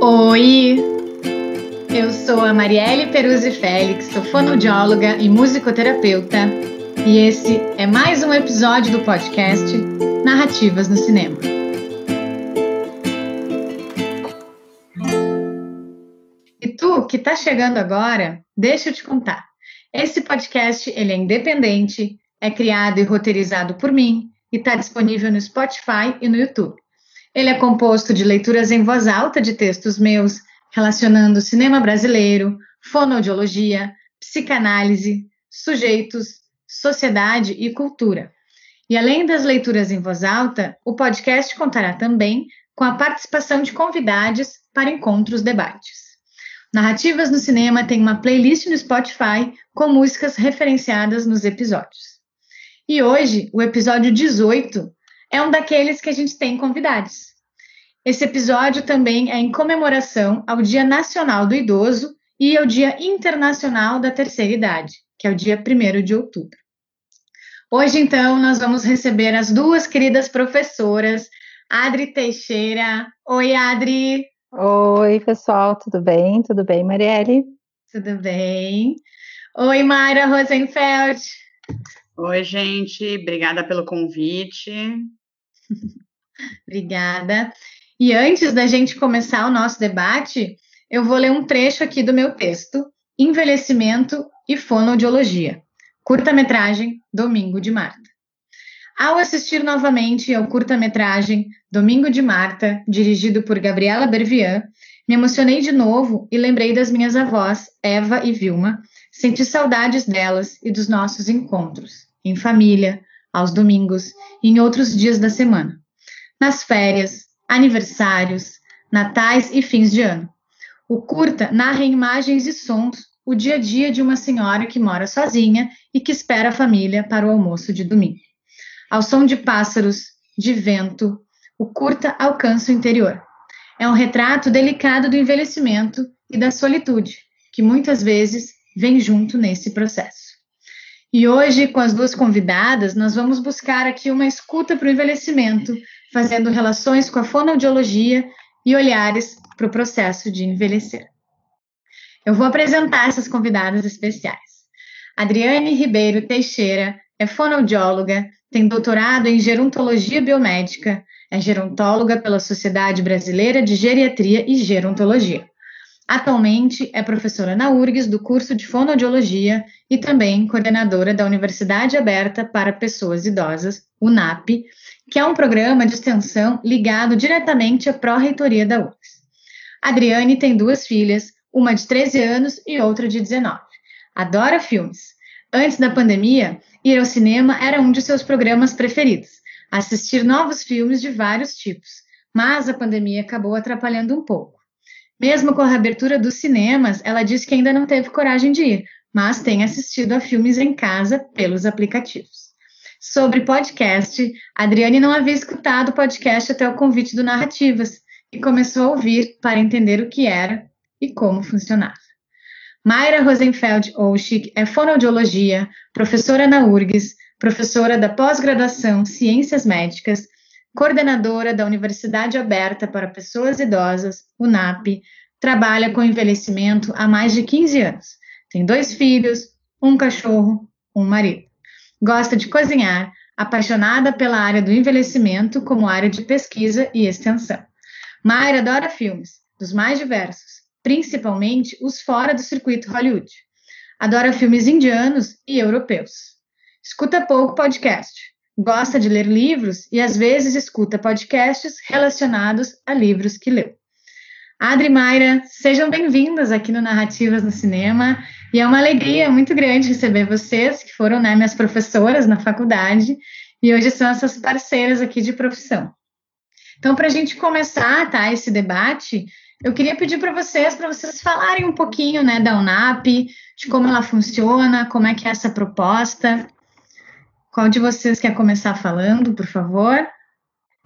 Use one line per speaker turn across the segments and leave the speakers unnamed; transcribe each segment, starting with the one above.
Oi, eu sou a Marielle Peruzzi Félix, sou fonoaudióloga e musicoterapeuta, e esse é mais um episódio do podcast Narrativas no Cinema. E tu que está chegando agora, deixa eu te contar. Esse podcast ele é independente, é criado e roteirizado por mim e está disponível no Spotify e no YouTube. Ele é composto de leituras em voz alta de textos meus relacionando cinema brasileiro, fonoaudiologia, psicanálise, sujeitos, sociedade e cultura. E além das leituras em voz alta, o podcast contará também com a participação de convidados para encontros debates. Narrativas no Cinema tem uma playlist no Spotify com músicas referenciadas nos episódios. E hoje, o episódio 18 é um daqueles que a gente tem convidados. Esse episódio também é em comemoração ao Dia Nacional do Idoso e ao Dia Internacional da Terceira Idade, que é o dia 1 de outubro. Hoje, então, nós vamos receber as duas queridas professoras, Adri Teixeira. Oi, Adri.
Oi, pessoal, tudo bem? Tudo bem, Marielle?
Tudo bem. Oi, Mayra Rosenfeld.
Oi, gente, obrigada pelo convite.
obrigada. E antes da gente começar o nosso debate, eu vou ler um trecho aqui do meu texto, Envelhecimento e Fonoaudiologia, curta-metragem Domingo de Marta. Ao assistir novamente ao curta-metragem Domingo de Marta, dirigido por Gabriela Bervian, me emocionei de novo e lembrei das minhas avós, Eva e Vilma, senti saudades delas e dos nossos encontros, em família, aos domingos e em outros dias da semana. Nas férias, aniversários, natais e fins de ano. O curta narra imagens e sons o dia a dia de uma senhora que mora sozinha e que espera a família para o almoço de domingo. Ao som de pássaros, de vento, o curta alcança o interior. É um retrato delicado do envelhecimento e da solitude, que muitas vezes vem junto nesse processo. E hoje, com as duas convidadas, nós vamos buscar aqui uma escuta para o envelhecimento, fazendo relações com a fonoaudiologia e olhares para o processo de envelhecer. Eu vou apresentar essas convidadas especiais. Adriane Ribeiro Teixeira é fonoaudióloga, tem doutorado em gerontologia biomédica, é gerontóloga pela Sociedade Brasileira de Geriatria e Gerontologia. Atualmente é professora na URGS do curso de fonoaudiologia e também coordenadora da Universidade Aberta para Pessoas Idosas, UNAP, que é um programa de extensão ligado diretamente à pró-reitoria da UFRGS. Adriane tem duas filhas, uma de 13 anos e outra de 19. Adora filmes. Antes da pandemia, ir ao cinema era um de seus programas preferidos, assistir novos filmes de vários tipos, mas a pandemia acabou atrapalhando um pouco. Mesmo com a reabertura dos cinemas, ela disse que ainda não teve coragem de ir, mas tem assistido a filmes em casa pelos aplicativos sobre podcast. Adriane não havia escutado podcast até o convite do Narrativas e começou a ouvir para entender o que era e como funcionava. Mayra Rosenfeld Olschick é fonoaudiologia, professora na URGS, professora da pós-graduação Ciências Médicas, coordenadora da Universidade Aberta para Pessoas Idosas, UNAP, trabalha com envelhecimento há mais de 15 anos. Tem dois filhos, um cachorro, um marido. Gosta de cozinhar, apaixonada pela área do envelhecimento como área de pesquisa e extensão. Mayra adora filmes, dos mais diversos, principalmente os fora do circuito Hollywood. Adora filmes indianos e europeus. Escuta pouco podcast. Gosta de ler livros e às vezes escuta podcasts relacionados a livros que leu. Adri Mayra, sejam bem-vindas aqui no Narrativas no Cinema. E é uma alegria muito grande receber vocês, que foram né, minhas professoras na faculdade, e hoje são essas parceiras aqui de profissão. Então, para a gente começar tá, esse debate, eu queria pedir para vocês, para vocês falarem um pouquinho né, da UNAP, de como ela funciona, como é que é essa proposta. Qual de vocês quer começar falando, por favor?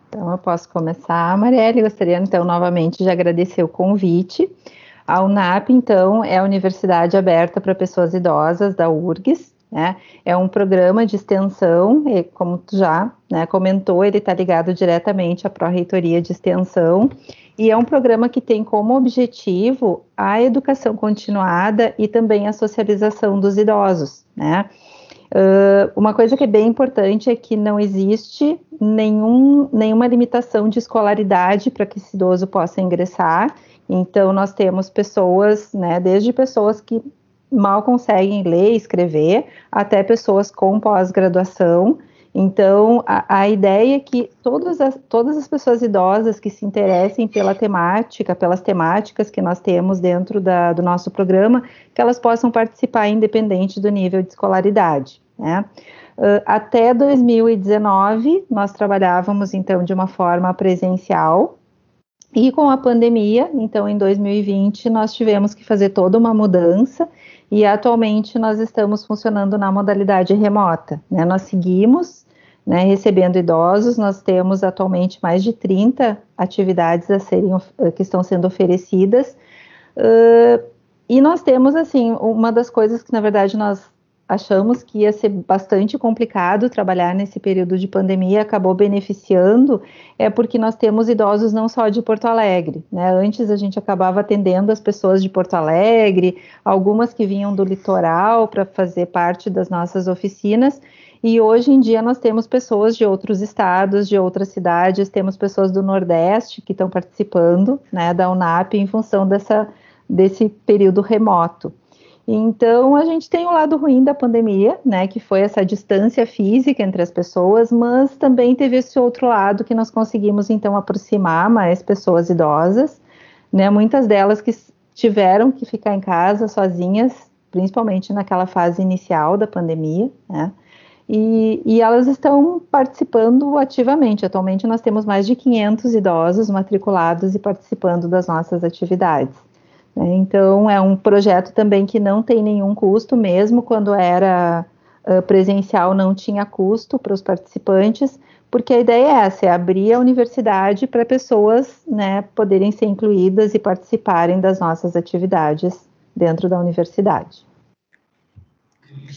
Então, eu posso começar, Marielle. Gostaria, então, novamente de agradecer o convite. A UNAP, então, é a Universidade Aberta para Pessoas Idosas da URGS, Né? É um programa de extensão, e como tu já né, comentou, ele está ligado diretamente à Pró-Reitoria de Extensão, e é um programa que tem como objetivo a educação continuada e também a socialização dos idosos. Né? Uh, uma coisa que é bem importante é que não existe nenhum, nenhuma limitação de escolaridade para que esse idoso possa ingressar. Então, nós temos pessoas, né, desde pessoas que mal conseguem ler e escrever, até pessoas com pós-graduação. Então, a, a, ideia é que todas as, todas as pessoas idosas que se interessem pela temática, pelas temáticas que nós temos dentro da, do nosso programa, que elas possam participar independente do nível de escolaridade. Né? Uh, até 2019, nós trabalhávamos, então, de uma forma presencial, e com a pandemia, então, em 2020, nós tivemos que fazer toda uma mudança, e atualmente nós estamos funcionando na modalidade remota. Né? Nós seguimos né, recebendo idosos, nós temos atualmente mais de 30 atividades a serem, que estão sendo oferecidas. Uh, e nós temos, assim, uma das coisas que, na verdade, nós achamos que ia ser bastante complicado trabalhar nesse período de pandemia, acabou beneficiando, é porque nós temos idosos não só de Porto Alegre, né? Antes a gente acabava atendendo as pessoas de Porto Alegre, algumas que vinham do litoral para fazer parte das nossas oficinas, e hoje em dia nós temos pessoas de outros estados, de outras cidades, temos pessoas do Nordeste que estão participando, né, da UNAP em função dessa desse período remoto. Então, a gente tem o lado ruim da pandemia, né, que foi essa distância física entre as pessoas, mas também teve esse outro lado que nós conseguimos, então, aproximar mais pessoas idosas, né, muitas delas que tiveram que ficar em casa sozinhas, principalmente naquela fase inicial da pandemia, né, e, e, elas estão participando ativamente. Atualmente, nós temos mais de 500 idosos matriculados e participando das nossas atividades. Né? Então, é um projeto também que não tem nenhum custo, mesmo quando era uh, presencial, não tinha custo para os participantes, porque a ideia é essa: é abrir a universidade para pessoas né, poderem ser incluídas e participarem das nossas atividades dentro da universidade.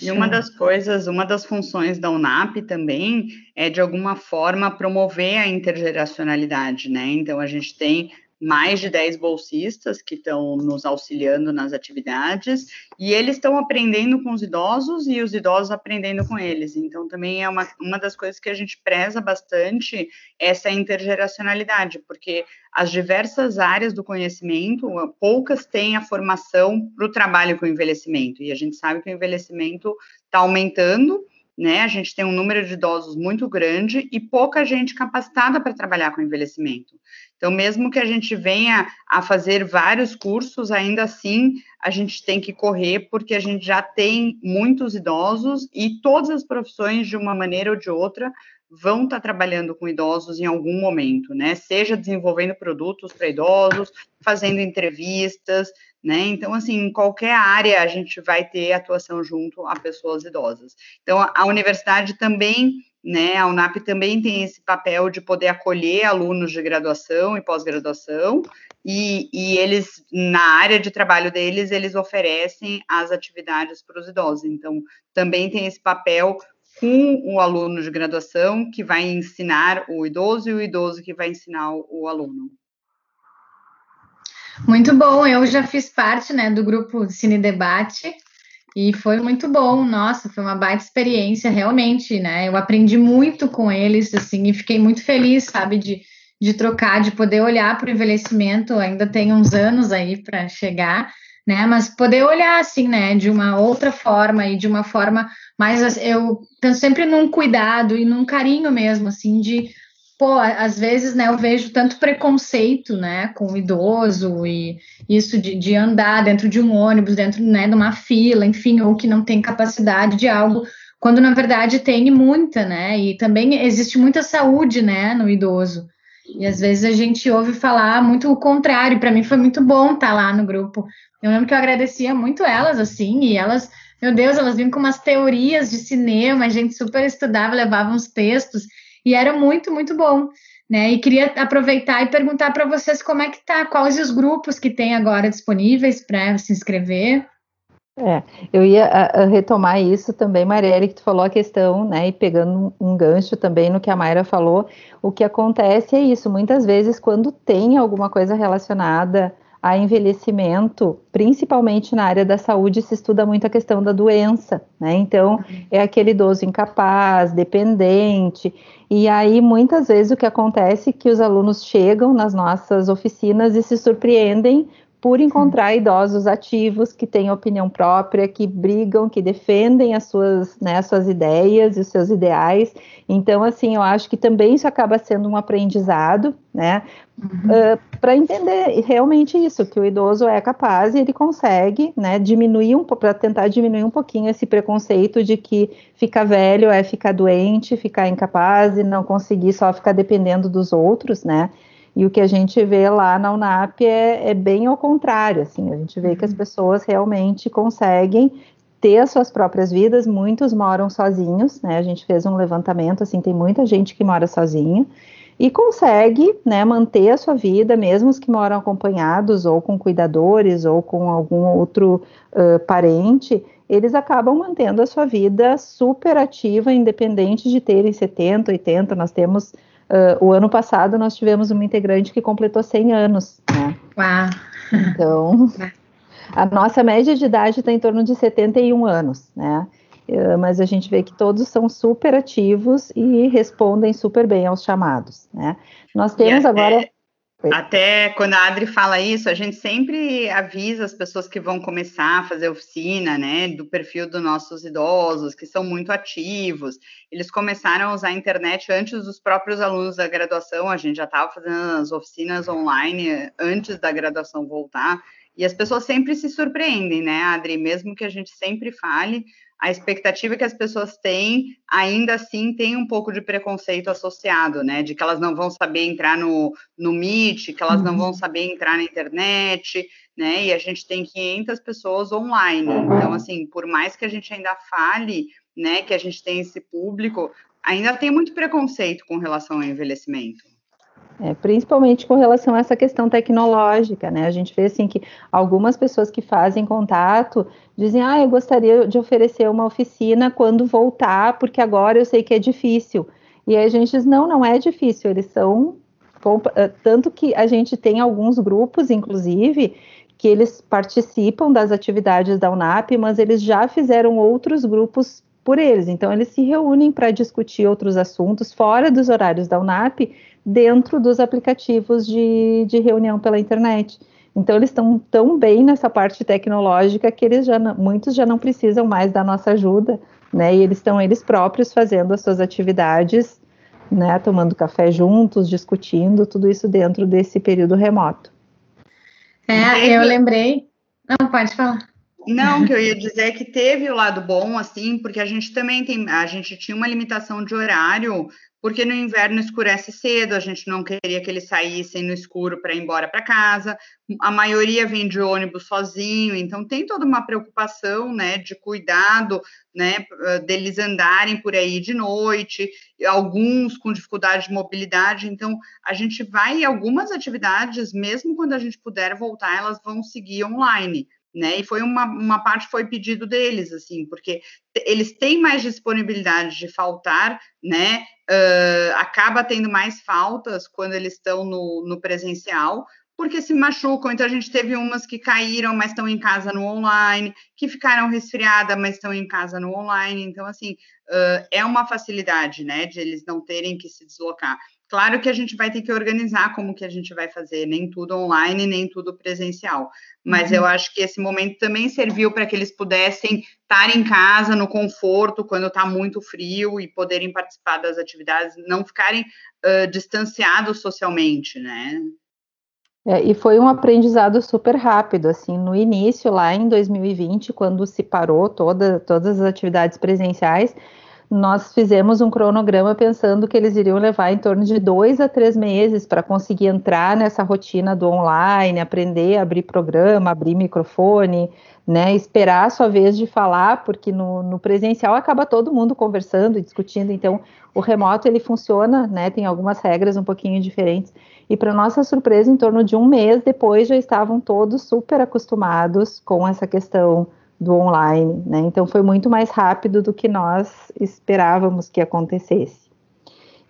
E uma das coisas, uma das funções da UNAP também é, de alguma forma, promover a intergeracionalidade, né? Então, a gente tem mais de 10 bolsistas que estão nos auxiliando nas atividades, e eles estão aprendendo com os idosos e os idosos aprendendo com eles. Então, também é uma, uma das coisas que a gente preza bastante essa intergeracionalidade, porque as diversas áreas do conhecimento, poucas têm a formação para o trabalho com o envelhecimento, e a gente sabe que o envelhecimento está aumentando, né? A gente tem um número de idosos muito grande e pouca gente capacitada para trabalhar com envelhecimento. Então, mesmo que a gente venha a fazer vários cursos, ainda assim a gente tem que correr, porque a gente já tem muitos idosos e todas as profissões, de uma maneira ou de outra, vão estar trabalhando com idosos em algum momento, né? Seja desenvolvendo produtos para idosos, fazendo entrevistas, né? Então, assim, em qualquer área a gente vai ter atuação junto a pessoas idosas. Então, a universidade também, né, a UNAP também tem esse papel de poder acolher alunos de graduação e pós-graduação, e, e eles, na área de trabalho deles, eles oferecem as atividades para os idosos. Então, também tem esse papel com o aluno de graduação que vai ensinar o idoso e o idoso que vai ensinar o, aluno.
Muito bom, eu já fiz parte né, do grupo Cine Debate e foi muito bom, nossa, foi uma baita experiência, realmente, né? Eu aprendi muito com eles, assim, e fiquei muito feliz, sabe, de, de trocar, de poder olhar para o envelhecimento, ainda tem uns anos aí para chegar, né? Mas poder olhar, assim, né, de uma outra forma e de uma forma mais, eu penso sempre num cuidado e num carinho mesmo, assim, de pô, às vezes, né, eu vejo tanto preconceito, né, com o idoso e isso de, de andar dentro de um ônibus, dentro, né, de uma fila, enfim, ou que não tem capacidade de algo, quando na verdade tem muita, né, e também existe muita saúde, né, no idoso. E às vezes a gente ouve falar muito o contrário. Para mim foi muito bom estar tá lá no grupo. Eu lembro que eu agradecia muito elas, assim, e elas, meu Deus, elas vinham com umas teorias de cinema, a gente super estudava, levava uns textos e era muito, muito bom. Né? E queria aproveitar e perguntar para vocês como é que tá, quais os grupos que tem agora disponíveis para se inscrever.
É, eu ia a, a retomar isso também, Marielle, que tu falou a questão, né, e pegando um, um gancho também no que a Mayra falou, o que acontece é isso, muitas vezes quando tem alguma coisa relacionada a envelhecimento, principalmente na área da saúde, se estuda muito a questão da doença, né? Então, é aquele idoso incapaz, dependente, e aí muitas vezes o que acontece é que os alunos chegam nas nossas oficinas e se surpreendem por encontrar idosos ativos que têm opinião própria, que brigam, que defendem as suas, né, as suas ideias e os seus ideais. Então, assim, eu acho que também isso acaba sendo um aprendizado, né, uhum. uh, para entender realmente isso, que o idoso é capaz e ele consegue, né, diminuir um para tentar diminuir um pouquinho esse preconceito de que ficar velho é ficar doente, ficar incapaz e não conseguir só ficar dependendo dos outros, né. E o que a gente vê lá na UNAP é, é bem ao contrário, assim, a gente vê que as uhum. pessoas realmente conseguem ter as suas próprias vidas, muitos moram sozinhos, né? A gente fez um levantamento, assim, tem muita gente que mora sozinha e consegue, né, manter a sua vida, mesmo os que moram acompanhados ou com cuidadores ou com algum outro uh, parente, eles acabam mantendo a sua vida super ativa, independente de terem 70, 80, nós temos Uh, o ano passado nós tivemos uma integrante que completou 100 anos. Né?
Uau!
Então, a nossa média de idade está em torno de 71 anos, né? Uh, mas a gente vê que todos são super ativos e respondem super bem aos chamados, né? Nós temos agora.
Até quando a Adri fala isso, a gente sempre avisa as pessoas que vão começar a fazer oficina, né, do perfil dos nossos idosos, que são muito ativos. Eles começaram a usar a internet antes dos próprios alunos da graduação, a gente já estava fazendo as oficinas online antes da graduação voltar. E as pessoas sempre se surpreendem, né, Adri? Mesmo que a gente sempre fale, a expectativa que as pessoas têm, ainda assim, tem um pouco de preconceito associado, né? De que elas não vão saber entrar no, no Meet, que elas não vão uhum. saber entrar na internet, né? E a gente tem 500 pessoas online. Então, assim, por mais que a gente ainda fale, né, que a gente tem esse público, ainda tem muito preconceito com relação ao envelhecimento.
É, principalmente com relação a essa questão tecnológica, né? A gente vê assim que algumas pessoas que fazem contato dizem, ah, eu gostaria de oferecer uma oficina quando voltar, porque agora eu sei que é difícil. E aí a gente diz, não, não é difícil, eles são eh, tanto que a gente tem alguns grupos, inclusive, que eles participam das atividades da UNAP, mas eles já fizeram outros grupos por eles. Então, eles se reúnem para discutir outros assuntos fora dos horários da UNAP, dentro dos aplicativos de, de reunião pela internet. Então eles estão tão bem nessa parte tecnológica que eles já não, muitos já não precisam mais da nossa ajuda, né? E eles estão eles próprios fazendo as suas atividades, né? Tomando café juntos, discutindo tudo isso dentro desse período remoto.
É, eu lembrei. Não pode falar.
Não, que eu ia dizer é que teve o lado bom, assim, porque a gente também tem, a gente tinha uma limitação de horário porque no inverno escurece cedo, a gente não queria que eles saíssem no escuro para ir embora para casa. A maioria vem de ônibus sozinho, então tem toda uma preocupação, né, de cuidado, né, deles andarem por aí de noite, alguns com dificuldade de mobilidade. Então, a gente vai algumas atividades, mesmo quando a gente puder voltar, elas vão seguir online né? E foi uma, uma parte foi pedido deles, assim, porque eles têm mais disponibilidade de faltar, né? Uh, acaba tendo mais faltas quando eles estão no, no presencial, porque se machucam. Então, a gente teve umas que caíram, mas estão em casa no online, que ficaram resfriadas, mas estão em casa no online. Então, assim, uh, é uma facilidade, né, de eles não terem que se deslocar. Claro que a gente vai ter que organizar como que a gente vai fazer, nem tudo online, nem tudo presencial. Mas uhum. eu acho que esse momento também serviu para que eles pudessem estar em casa, no conforto, quando está muito frio, e poderem participar das atividades, não ficarem uh, distanciados socialmente, né?
É, e foi um aprendizado super rápido, assim, no início, lá em 2020, quando se parou toda, todas as atividades presenciais, nós fizemos um cronograma pensando que eles iriam levar em torno de dois a três meses para conseguir entrar nessa rotina do online, aprender a abrir programa, abrir microfone, né, esperar a sua vez de falar, porque no, no presencial acaba todo mundo conversando e discutindo, então o remoto ele funciona, né, tem algumas regras um pouquinho diferentes, e para nossa surpresa, em torno de um mês depois já estavam todos super acostumados com essa questão do online, né? Então foi muito mais rápido do que nós esperávamos que acontecesse.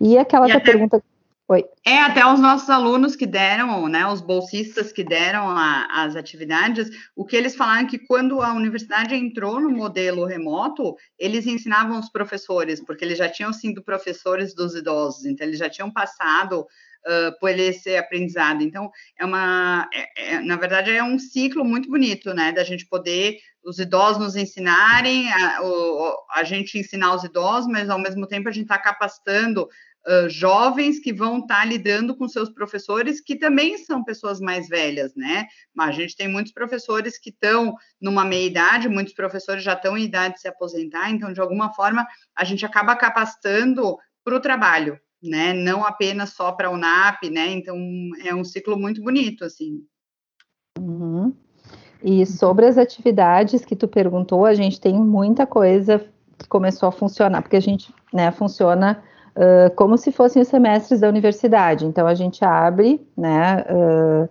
E aquela e até, pergunta.
Oi. É, até os nossos alunos que deram, né, os bolsistas que deram a, as atividades, o que eles falaram é que quando a universidade entrou no modelo remoto, eles ensinavam os professores, porque eles já tinham sido professores dos idosos, então eles já tinham passado uh, por esse aprendizado. Então, é uma, é, é, na verdade, é um ciclo muito bonito, né, da gente poder, os idosos nos ensinarem, a, a gente ensinar os idosos, mas ao mesmo tempo a gente está capacitando Uh, jovens que vão estar tá lidando com seus professores, que também são pessoas mais velhas, né? Mas a gente tem muitos professores que estão numa meia idade, muitos professores já estão em idade de se aposentar, então, de alguma forma, a gente acaba capacitando para o trabalho, né? Não apenas só para o NAP, né? Então é um ciclo muito bonito, assim.
Uhum. E sobre as atividades que tu perguntou, a gente tem muita coisa que começou a funcionar, porque a gente, né, funciona uh, como se fossem os semestres da universidade. Então a gente abre, né, uh,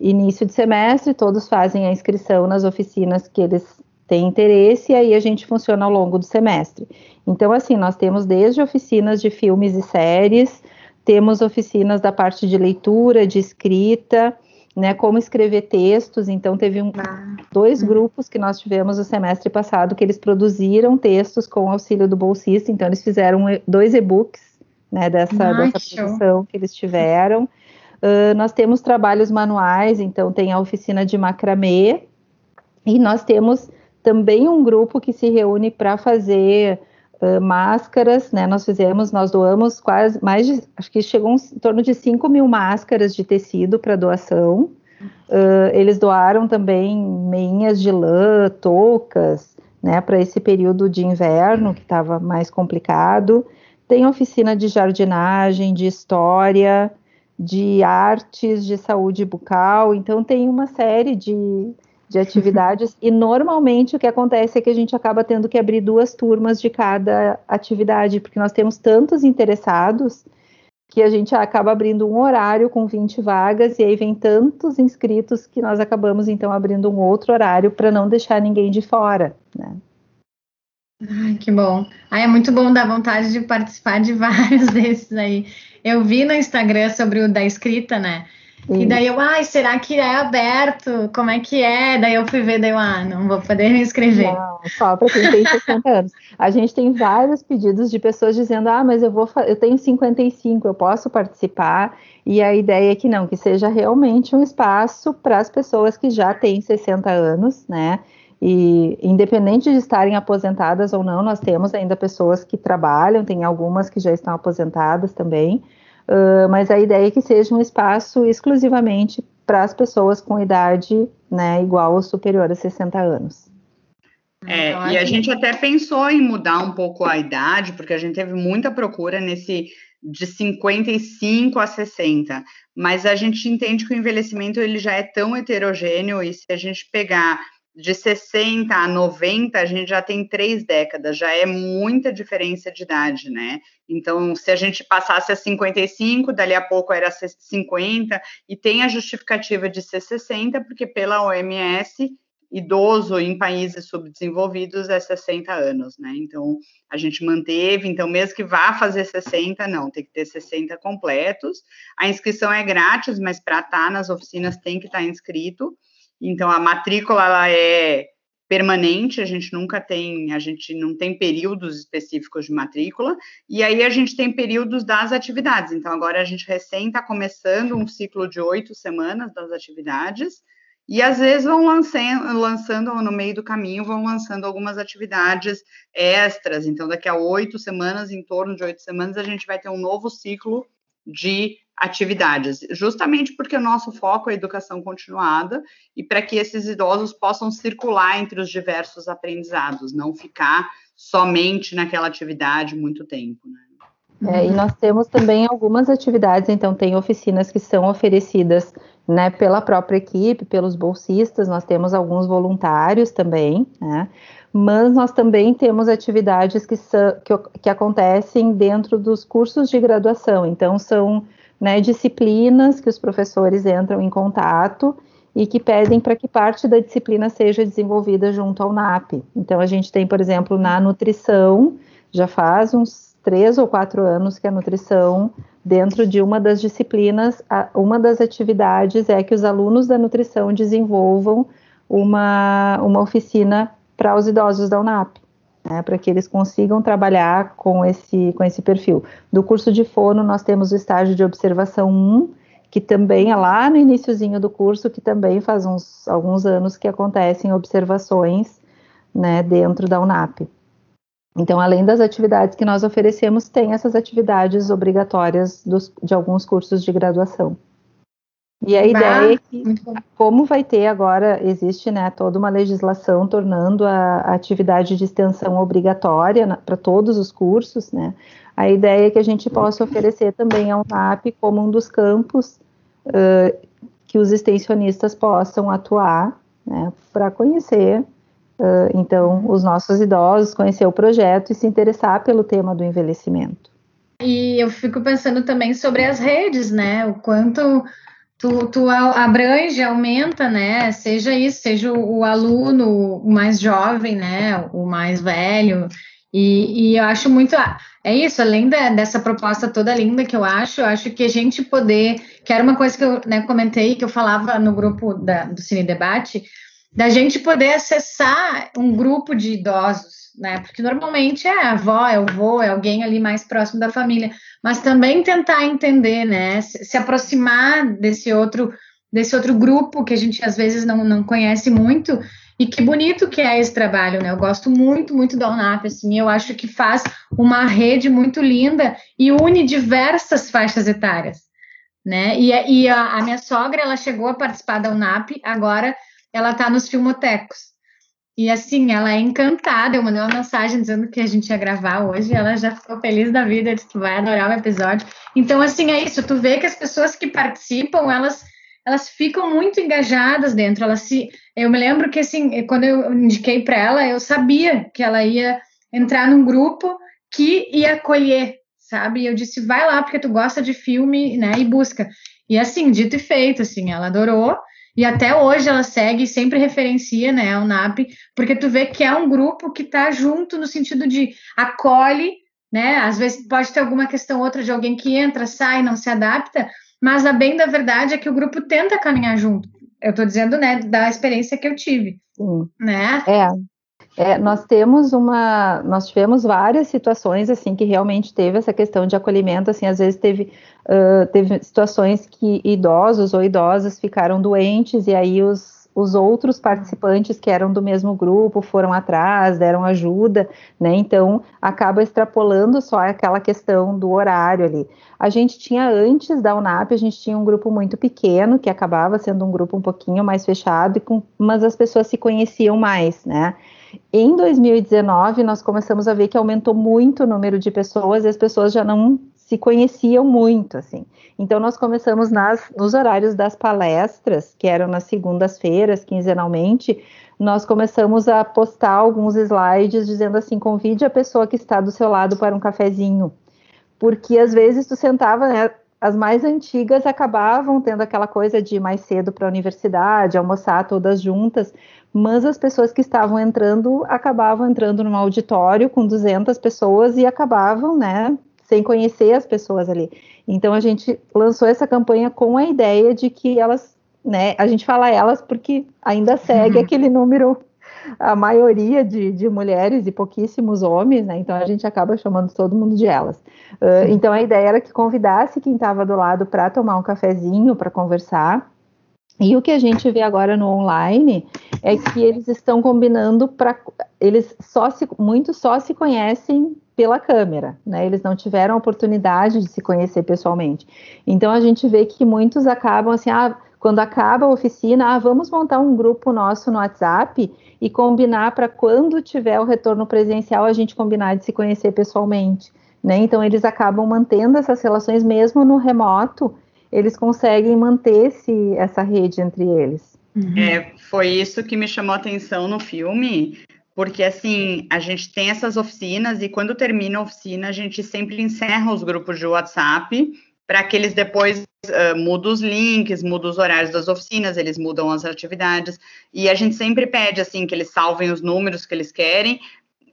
início de semestre, todos fazem a inscrição nas oficinas que eles tem interesse e aí a gente funciona ao longo do semestre. Então, assim, nós temos desde oficinas de filmes e séries, temos oficinas da parte de leitura, de escrita, né, como escrever textos. Então, teve um, ah. dois grupos que nós tivemos no semestre passado que eles produziram textos com auxílio do bolsista. Então, eles fizeram dois e-books né, dessa, dessa produção que eles tiveram. Uh, nós temos trabalhos manuais, então tem a oficina de macramê, e nós temos também um grupo que se reúne para fazer máscaras, né? Nós fizemos, nós doamos quase mais de, acho que chegou em torno de 5 mil máscaras de tecido para doação. Uh, eles doaram também meinhas de lã, toucas, né, para esse período de inverno que estava mais complicado. Tem oficina de jardinagem, de história, de artes, de saúde bucal. Então tem uma série de, de atividades, e normalmente o que acontece é que a gente acaba tendo que abrir duas turmas de cada atividade, porque nós temos tantos interessados que a gente acaba abrindo um horário com 20 vagas, e aí vem tantos inscritos que nós acabamos então abrindo um outro horário para não deixar ninguém de fora, né?
Ai, que bom. Ai, é muito bom dar vontade de participar de vários desses aí. Eu vi no Instagram sobre o da escrita, né? E daí eu, ai, será que é aberto? Como é que é? Daí eu fui ver, daí eu, ah, não vou poder me inscrever. Não,
só para quem tem 60 anos. A gente tem vários pedidos de pessoas dizendo, ah, mas eu vou, eu tenho 55, eu posso participar. E a ideia é que não, que seja realmente um espaço para as pessoas que já têm 60 anos, né? E independente de estarem aposentadas ou não, nós temos ainda pessoas que trabalham, tem algumas que já estão aposentadas também. Uh, mas a ideia é que seja um espaço exclusivamente para as pessoas com idade né, igual ou superior a 60 anos.
É, e a gente até pensou em mudar um pouco a idade, porque a gente teve muita procura nesse de 55 a 60, mas a gente entende que o envelhecimento ele já é tão heterogêneo e se a gente pegar de 60 a 90, a gente já tem três décadas, já é muita diferença de idade, né? Então, se a gente passasse a 55, dali a pouco era 50, e tem a justificativa de ser 60, porque pela OMS, idoso em países subdesenvolvidos é 60 anos, né? Então, a gente manteve, então, mesmo que vá fazer 60, não, tem que ter 60 completos. A inscrição é grátis, mas para estar tá nas oficinas tem que estar tá inscrito. Então a matrícula ela é permanente, a gente nunca tem, a gente não tem períodos específicos de matrícula, e aí a gente tem períodos das atividades. Então, agora a gente recém está começando um ciclo de oito semanas das atividades, e às vezes vão lançando, lançando no meio do caminho, vão lançando algumas atividades extras. Então, daqui a oito semanas, em torno de oito semanas, a gente vai ter um novo ciclo de atividades, justamente porque o nosso foco é a educação continuada e para que esses idosos possam circular entre os diversos aprendizados, não ficar somente naquela atividade muito tempo.
Né? É, e nós temos também algumas atividades, então tem oficinas que são oferecidas né, pela própria equipe, pelos bolsistas, nós temos alguns voluntários também, né, mas nós também temos atividades que, são, que, que acontecem dentro dos cursos de graduação, então são né, disciplinas que os professores entram em contato e que pedem para que parte da disciplina seja desenvolvida junto ao NAP. Então, a gente tem, por exemplo, na nutrição, já faz uns três ou quatro anos que a nutrição, dentro de uma das disciplinas, uma das atividades é que os alunos da nutrição desenvolvam uma, uma oficina para os idosos da UNAP. Né, para que eles consigam trabalhar com esse, com esse perfil. Do curso de fono, nós temos o estágio de observação 1, que também é lá no iníciozinho do curso, que também faz uns alguns anos que acontecem observações né, dentro da UNAP. Então, além das atividades que nós oferecemos, tem essas atividades obrigatórias dos, de alguns cursos de graduação. E a ideia é que, como vai ter agora, existe né, toda uma legislação tornando a, a atividade de extensão obrigatória para todos os cursos, né? A ideia é que a gente possa oferecer também ao NAP como um dos campos uh, que os extensionistas possam atuar, né, para conhecer, uh, então, os nossos idosos, conhecer o projeto e se interessar pelo tema do envelhecimento.
E eu fico pensando também sobre as redes, né, o quanto tu, tu abrange, aumenta, né, seja isso, seja o, o aluno o mais jovem, né, o mais velho, e, e, eu acho muito. É isso, além da, dessa proposta toda linda que eu acho, eu acho que a gente poder. Que era uma coisa que eu né, comentei, que eu falava no grupo da, do Cine Debate, da gente poder acessar um grupo de idosos, né? Porque normalmente é a avó, é o vô, é alguém ali mais próximo da família, mas também tentar entender, né? Se, aproximar desse outro, desse outro grupo que a gente às vezes não, não conhece muito e que bonito que é esse trabalho, né? Eu gosto muito, muito da UNAP, assim, eu acho que faz uma rede muito linda e une diversas faixas etárias, né? E, e a, a, minha sogra, ela chegou a participar da UNAP, agora ela está nos filmotecos. E assim, ela é encantada, eu mandei uma mensagem dizendo que a gente ia gravar hoje, ela já ficou feliz da vida, disse que vai adorar o episódio. Então, assim, é isso, tu vê que as pessoas que participam, elas elas ficam muito engajadas dentro. Elas se, eu me lembro que assim, quando eu indiquei para ela, eu sabia que ela ia entrar num grupo que ia acolher, sabe? Eu disse, vai lá porque tu gosta de filme, né? E busca. E assim, dito e feito, assim, ela adorou. E até hoje ela segue, sempre referencia, né, o NAP, porque tu vê que é um grupo que está junto no sentido de acolhe, né? Às vezes pode ter alguma questão outra de alguém que entra, sai, não se adapta, mas a bem da verdade é que o grupo tenta caminhar junto. Eu estou dizendo, né, da experiência que eu tive, Sim. né?
É. É, nós temos uma, nós tivemos várias situações assim que realmente teve essa questão de acolhimento, assim, às vezes teve, uh, teve situações que idosos ou idosas ficaram doentes e aí os os outros participantes que eram do mesmo grupo foram atrás, deram ajuda, né? Então acaba extrapolando só aquela questão do horário ali. A gente tinha antes da UNAP, a gente tinha um grupo muito pequeno, que acabava sendo um grupo um pouquinho mais fechado, com, mas as pessoas se conheciam mais, né? Em 2019, nós começamos a ver que aumentou muito o número de pessoas e as pessoas já não se conheciam muito, assim. Então, nós começamos nas, nos horários das palestras, que eram nas segundas-feiras, quinzenalmente, nós começamos a postar alguns slides dizendo assim: convide a pessoa que está do seu lado para um cafezinho. Porque às vezes tu sentava, né? As mais antigas acabavam tendo aquela coisa de ir mais cedo para a universidade, almoçar todas juntas, mas as pessoas que estavam entrando acabavam entrando num auditório com 200 pessoas e acabavam, né, sem conhecer as pessoas ali. Então a gente lançou essa campanha com a ideia de que elas, né, a gente fala elas porque ainda segue uhum. aquele número, a maioria de, de, mulheres e pouquíssimos homens, né? Então a gente acaba chamando todo mundo de elas. Uh, então a ideia era que convidasse quem estava do lado para tomar um cafezinho, para conversar. E o que a gente vê agora no online é que eles estão combinando para eles só se muitos só se conhecem pela câmera, né? Eles não tiveram a oportunidade de se conhecer pessoalmente. Então a gente vê que muitos acabam assim, ah, quando acaba a oficina, ah, vamos montar um grupo nosso no WhatsApp e combinar para quando tiver o retorno presencial a gente combinar de se conhecer pessoalmente, né? Então eles acabam mantendo essas relações mesmo no remoto, eles conseguem manter esse, essa rede entre eles.
Uhum. É, foi isso que me chamou a atenção no filme, porque assim, a gente tem essas oficinas e quando termina a oficina, a gente sempre encerra os grupos de WhatsApp para que eles depois uh, mudem os links, mudem os horários das oficinas, eles mudam as atividades, e a gente sempre pede, assim, que eles salvem os números que eles querem,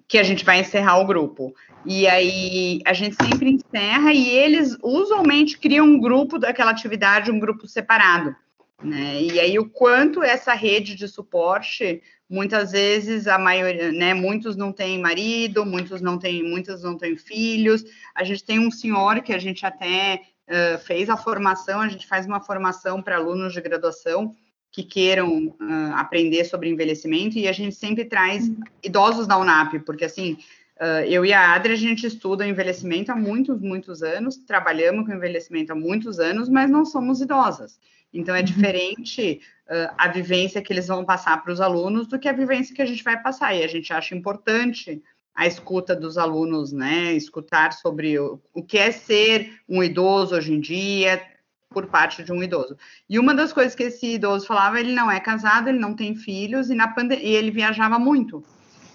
que a gente vai encerrar o grupo. E aí a gente sempre encerra e eles usualmente criam um grupo daquela atividade, um grupo separado. Né? E aí o quanto essa rede de suporte, muitas vezes a maioria, né, muitos não têm marido, muitos não têm, muitas não têm filhos. A gente tem um senhor que a gente até uh, fez a formação, a gente faz uma formação para alunos de graduação que queiram uh, aprender sobre envelhecimento e a gente sempre traz idosos da UNAP, porque assim, uh, eu e a Adri, a gente estuda envelhecimento há muitos, muitos anos, trabalhamos com envelhecimento há muitos anos, mas não somos idosas. Então, é uhum. diferente uh, a vivência que eles vão passar para os alunos do que a vivência que a gente vai passar. E a gente acha importante a escuta dos alunos, né? Escutar sobre o, o que é ser um idoso hoje em dia, por parte de um idoso. E uma das coisas que esse idoso falava, ele não é casado, ele não tem filhos e na pande e ele viajava muito.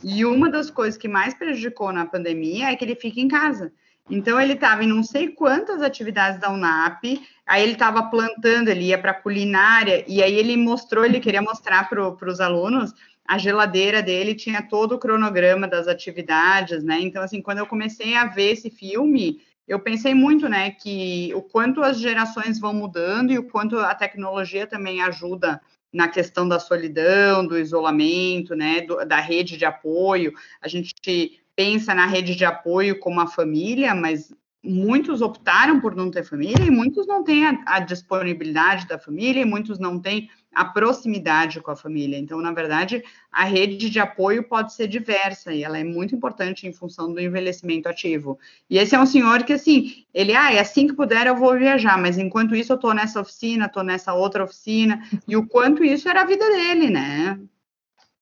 E uma das coisas que mais prejudicou na pandemia é que ele fica em casa. Então ele estava em não sei quantas atividades da UNAP, aí ele estava plantando, ele ia para culinária e aí ele mostrou, ele queria mostrar para os alunos a geladeira dele tinha todo o cronograma das atividades, né? Então assim, quando eu comecei a ver esse filme, eu pensei muito, né, que o quanto as gerações vão mudando e o quanto a tecnologia também ajuda na questão da solidão, do isolamento, né, do, da rede de apoio. A gente pensa na rede de apoio como a família, mas muitos optaram por não ter família e muitos não têm a, a, disponibilidade da família e muitos não têm a proximidade com a família. Então, na verdade, a rede de apoio pode ser diversa e ela é muito importante em função do envelhecimento ativo. E esse é um senhor que, assim, ele, ah, é assim que puder eu vou viajar, mas enquanto isso eu estou nessa oficina, estou nessa outra oficina, e o quanto isso era a vida dele, né?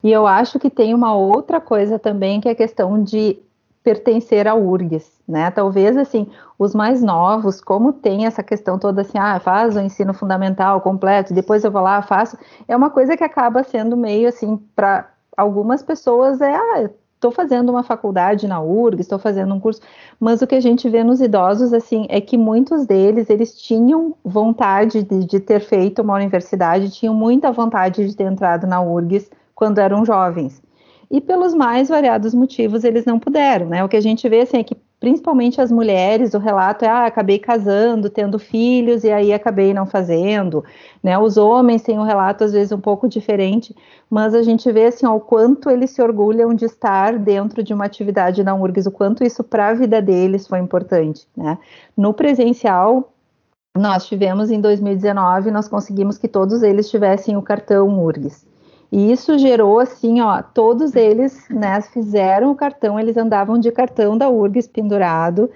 E eu acho que tem uma outra coisa também, que é a questão de pertencer ao URGS, né? Talvez assim, os mais novos, como tem essa questão toda assim, ah, faz o ensino fundamental completo, depois eu vou lá, faço, é uma coisa que acaba sendo meio assim, para algumas pessoas é, ah, estou fazendo uma faculdade na URGS, estou fazendo um curso, mas o que a gente vê nos idosos, assim, é que muitos deles, eles tinham vontade de, de ter feito uma universidade, tinham muita vontade de ter entrado na URGS quando eram jovens e pelos mais variados motivos eles não puderam, né? O que a gente vê assim é que principalmente as mulheres, o relato é ah, acabei casando, tendo filhos e aí acabei não fazendo, né? Os homens têm um relato às vezes um pouco diferente, mas a gente vê assim ó, o quanto eles se orgulham de estar dentro de uma atividade na URGS, o quanto isso para a vida deles foi importante, né? No presencial nós tivemos em 2019, nós conseguimos que todos eles tivessem o cartão URGS. E isso gerou assim, ó, todos eles, né, fizeram o cartão, eles andavam de cartão da URGS pendurado.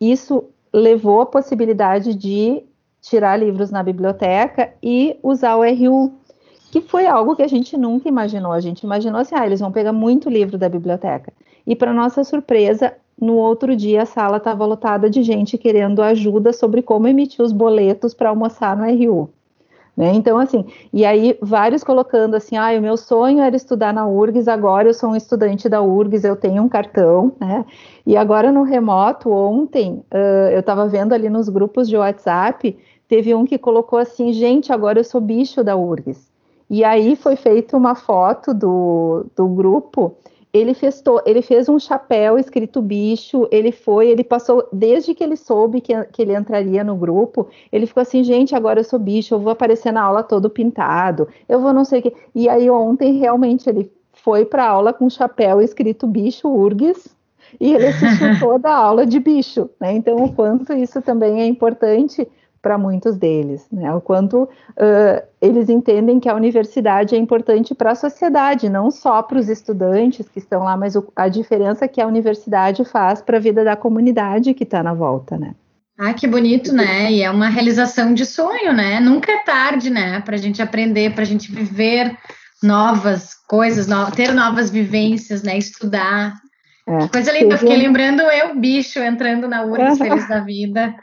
Isso levou a possibilidade de tirar livros na biblioteca e usar o RU, que foi algo que a gente nunca imaginou. A gente imaginou assim, ah, eles vão pegar muito livro da biblioteca. E para nossa surpresa, no outro dia a sala estava lotada de gente querendo ajuda sobre como emitir os boletos para almoçar no RU. Né? Então, assim, e aí vários colocando assim, ah, o meu sonho era estudar na URGS, agora eu sou um estudante da URGS, eu tenho um cartão, né? E agora no remoto, ontem, uh, eu estava vendo ali nos grupos de WhatsApp, teve um que colocou assim, gente, agora eu sou bicho da URGS. E aí foi feita uma foto do, do grupo ele fez, ele fez um chapéu escrito bicho, ele foi, ele passou, desde que ele soube que, que ele entraria no grupo, ele ficou assim, gente, agora eu sou bicho, eu vou aparecer na aula todo pintado, eu vou não sei o que. E aí ontem realmente ele foi para a aula com um chapéu escrito bicho URGS, e ele assistiu toda a aula de bicho, né? Então, o quanto isso também é importante para muitos deles, né? O quanto uh, eles entendem que a universidade é importante para a sociedade, não só para os estudantes que estão lá, mas o, a diferença que a universidade faz para a vida da comunidade que está na volta, né?
Ah, que bonito, né? E é uma realização de sonho, né? Nunca é tarde, né? Para a gente aprender, para a gente viver novas coisas, no, ter novas vivências, né? Estudar. É. Coisa linda, eu fiquei lembrando eu, bicho, entrando na URGS feliz da vida.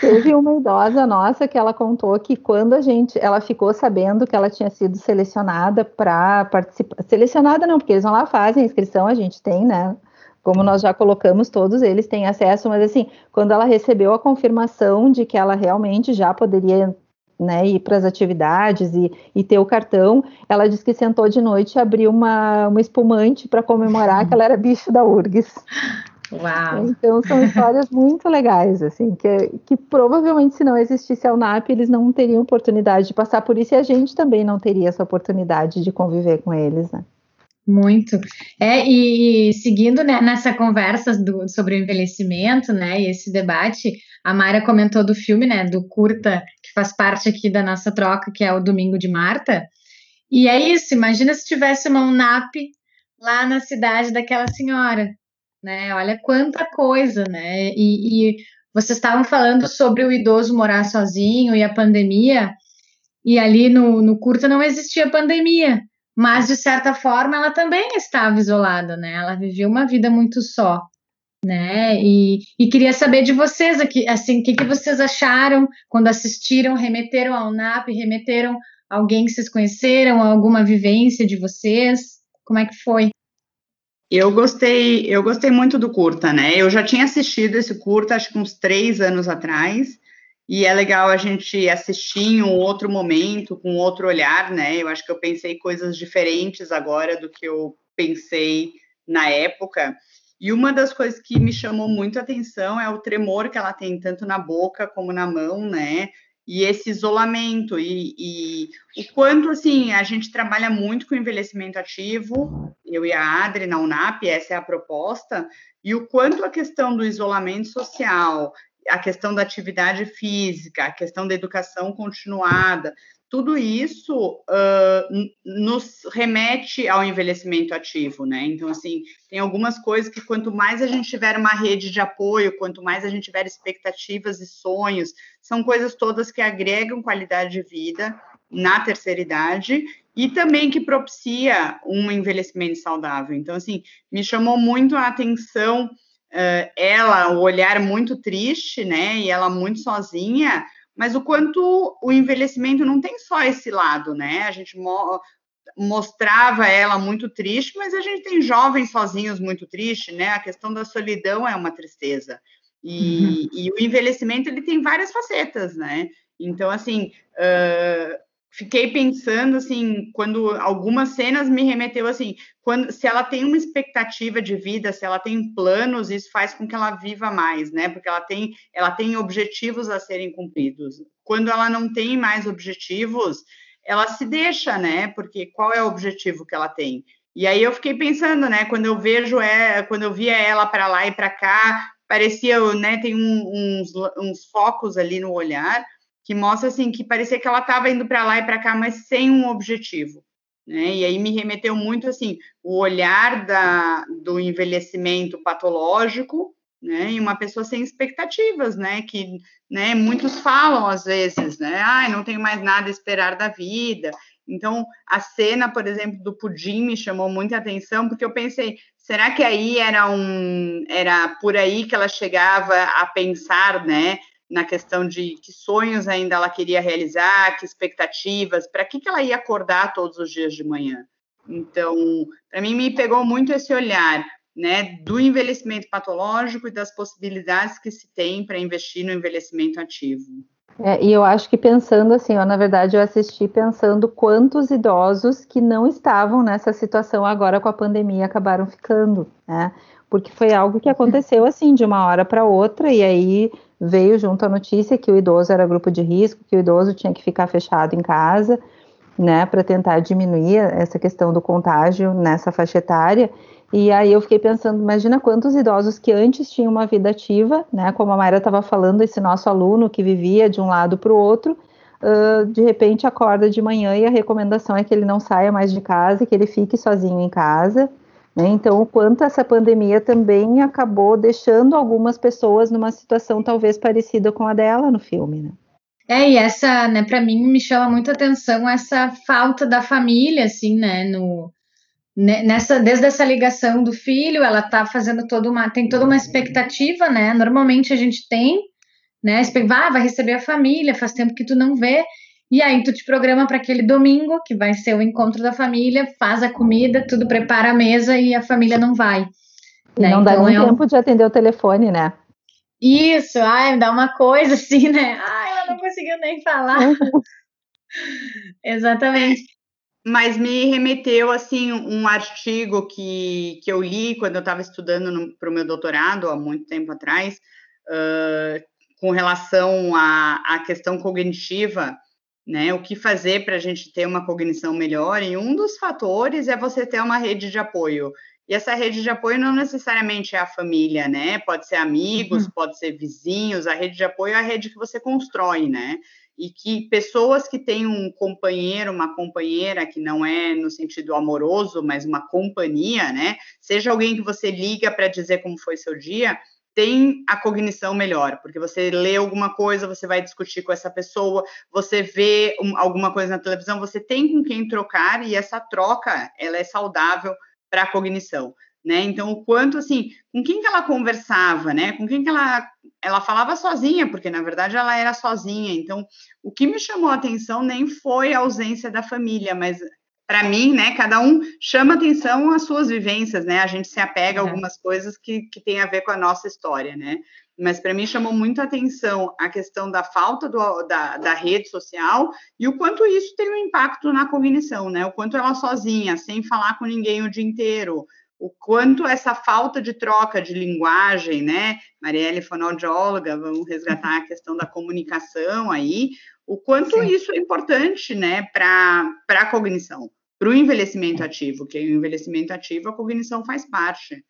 Teve uma idosa nossa que ela contou que quando a gente, ela ficou sabendo que ela tinha sido selecionada para participar, selecionada não, porque eles vão lá fazem a inscrição, a gente tem, né, como nós já colocamos, todos eles têm acesso, mas assim, quando ela recebeu a confirmação de que ela realmente já poderia né, ir para as atividades e, e, ter o cartão, ela disse que sentou de noite e abriu uma, uma espumante para comemorar que ela era bicho da URGS.
Uau.
Então são histórias muito legais, assim, que, que provavelmente se não existisse a UNAP, eles não teriam oportunidade de passar por isso e a gente também não teria essa oportunidade de conviver com eles, né?
Muito. É, e, seguindo né, nessa conversa do, sobre o envelhecimento, né, e esse debate, a Mayra comentou do filme, né, do curta, que faz parte aqui da nossa troca, que é o Domingo de Marta. E é isso, imagina se tivesse uma UNAP lá na cidade daquela senhora, né? Olha quanta coisa, né? E, e vocês estavam falando sobre o idoso morar sozinho e a pandemia, e ali no, no curta não existia pandemia mas de certa forma ela também estava isolada, né? Ela vivia uma vida muito só, né? E, e queria saber de vocês aqui, assim, o que, que vocês acharam quando assistiram, remeteram ao NAP, remeteram alguém que vocês conheceram, alguma vivência de vocês? Como é que foi?
Eu gostei, eu gostei muito do curta, né? Eu já tinha assistido esse curta, acho que uns três anos atrás, e é legal a gente assistir em um outro momento, com outro olhar, né? Eu acho que eu pensei coisas diferentes agora do que eu pensei na época. E uma das coisas que me chamou muito a atenção é o tremor que ela tem, tanto na boca como na mão, né? E esse isolamento, e, e o quanto, assim, a gente trabalha muito com envelhecimento ativo, eu e a Adri na UNAP, essa é a proposta, e o quanto a questão do isolamento social a questão da atividade física, a questão da educação continuada, tudo isso uh, nos remete ao envelhecimento ativo, né? Então, assim, tem algumas coisas que quanto mais a gente tiver uma rede de apoio, quanto mais a gente tiver expectativas e sonhos, são coisas todas que agregam qualidade de vida na terceira idade e também que propicia um envelhecimento saudável. Então, assim, me chamou muito a atenção uh, ela, o olhar muito triste, né? E ela muito sozinha, mas o quanto o envelhecimento não tem só esse lado, né? A gente mo mostrava ela muito triste, mas a gente tem jovens sozinhos muito tristes, né? A questão da solidão é uma tristeza. E, uhum. e o envelhecimento ele tem várias facetas, né? Então, assim, uh, fiquei pensando assim, quando algumas cenas me remeteu assim, quando se ela tem uma expectativa de vida, se ela tem planos, isso faz com que ela viva mais, né? Porque ela tem, ela tem objetivos a serem cumpridos. Quando ela não tem mais objetivos, ela se deixa, né? Porque qual é o objetivo que ela tem? E aí eu fiquei pensando, né? Quando eu vejo é, quando eu via ela para lá e para cá, parecia, né? Tem um, uns, uns focos ali no olhar que mostra assim que parecia que ela estava indo para lá e para cá, mas sem um objetivo. Né? E aí me remeteu muito assim o olhar da, do envelhecimento patológico, né? E uma pessoa sem expectativas, né? Que, né? Muitos falam às vezes, né? Ai, não tenho mais nada a esperar da vida. Então, a cena, por exemplo, do pudim me chamou muita atenção, porque eu pensei, será que aí era um era por aí que ela chegava a pensar, né? Na questão de que sonhos ainda ela queria realizar, que expectativas, para que, que ela ia acordar todos os dias de manhã. Então, para mim, me pegou muito esse olhar né, do envelhecimento patológico e das possibilidades que se tem para investir no envelhecimento ativo.
É, e eu acho que pensando assim, ó, na verdade eu assisti pensando quantos idosos que não estavam nessa situação agora com a pandemia acabaram ficando, né? Porque foi algo que aconteceu assim de uma hora para outra e aí veio junto a notícia que o idoso era grupo de risco, que o idoso tinha que ficar fechado em casa, né, para tentar diminuir essa questão do contágio nessa faixa etária. E aí eu fiquei pensando, imagina quantos idosos que antes tinham uma vida ativa, né, como a Mayra estava falando, esse nosso aluno que vivia de um lado para o outro, uh, de repente acorda de manhã e a recomendação é que ele não saia mais de casa, que ele fique sozinho em casa. Né? Então, o quanto essa pandemia também acabou deixando algumas pessoas numa situação talvez parecida com a dela no filme, né?
É, e essa, né, para mim me chama muita atenção essa falta da família, assim, né, no, né, nessa, desde essa ligação do filho, ela tá fazendo toda uma, tem toda uma expectativa, né, normalmente a gente tem, né, ah, vai receber a família, faz tempo que tu não vê, e aí tu te programa para aquele domingo, que vai ser o encontro da família, faz a comida, tudo prepara a mesa e a família não vai.
E né? não dá então, nem é um... tempo de atender o telefone, né?
Isso, ai, dá uma coisa assim, né? Ai, ela não conseguiu nem falar. Uhum. Exatamente.
Mas me remeteu, assim, um artigo que, que eu li quando eu estava estudando para o meu doutorado, há muito tempo atrás, uh, com relação à, à questão cognitiva, né? O que fazer para a gente ter uma cognição melhor? E um dos fatores é você ter uma rede de apoio. E essa rede de apoio não necessariamente é a família, né? Pode ser amigos, uhum. pode ser vizinhos. A rede de apoio é a rede que você constrói, né? E que pessoas que têm um companheiro, uma companheira, que não é no sentido amoroso, mas uma companhia, né? Seja alguém que você liga para dizer como foi seu dia, tem a cognição melhor, porque você lê alguma coisa, você vai discutir com essa pessoa, você vê um, alguma coisa na televisão, você tem com quem trocar e essa troca, ela é saudável para a cognição, né? Então, o quanto, assim, com quem que ela conversava, né? Com quem que ela, ela falava sozinha, porque, na verdade, ela era sozinha. Então, o que me chamou a atenção nem foi a ausência da família, mas para mim, né, cada um chama atenção às suas vivências, né? A gente se apega a algumas coisas que, que tem a ver com a nossa história, né? Mas para mim chamou muito atenção a questão da falta do, da, da rede social e o quanto isso tem um impacto na cognição, né? O quanto ela sozinha, sem falar com ninguém o dia inteiro, o quanto essa falta de troca de linguagem, né? Marielle fonoaudióloga, vamos resgatar a questão da comunicação aí, o quanto Sim. isso é importante, né, para a cognição, para o envelhecimento ativo, que o envelhecimento ativo, a cognição faz parte.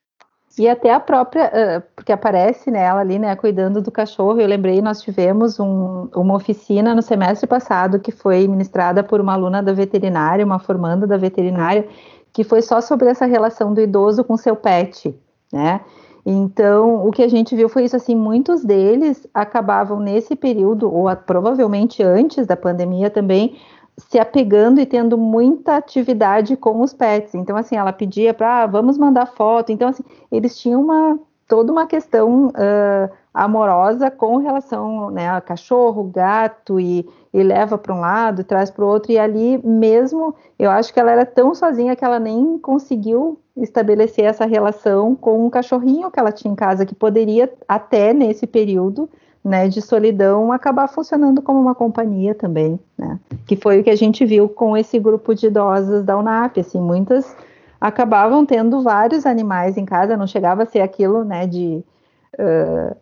E até a própria, porque aparece nela ali, né, cuidando do cachorro. Eu lembrei, nós tivemos um, uma oficina no semestre passado que foi ministrada por uma aluna da veterinária, uma formanda da veterinária, que foi só sobre essa relação do idoso com seu pet, né? Então, o que a gente viu foi isso, assim, muitos deles acabavam nesse período, ou provavelmente antes da pandemia também, se apegando e tendo muita atividade com os pets. Então, assim, ela pedia para, ah, vamos mandar foto. Então, assim, eles tinham uma toda uma questão uh, amorosa com relação né, a cachorro, gato e, e leva para um lado traz para o outro. E ali mesmo, eu acho que ela era tão sozinha que ela nem conseguiu estabelecer essa relação com um cachorrinho que ela tinha em casa, que poderia até nesse período né, de solidão acabar funcionando como uma companhia também, né? Que foi o que a gente viu com esse grupo de idosas da UNAP, assim, muitas acabavam tendo vários animais em casa, não chegava a ser aquilo, né, de uh,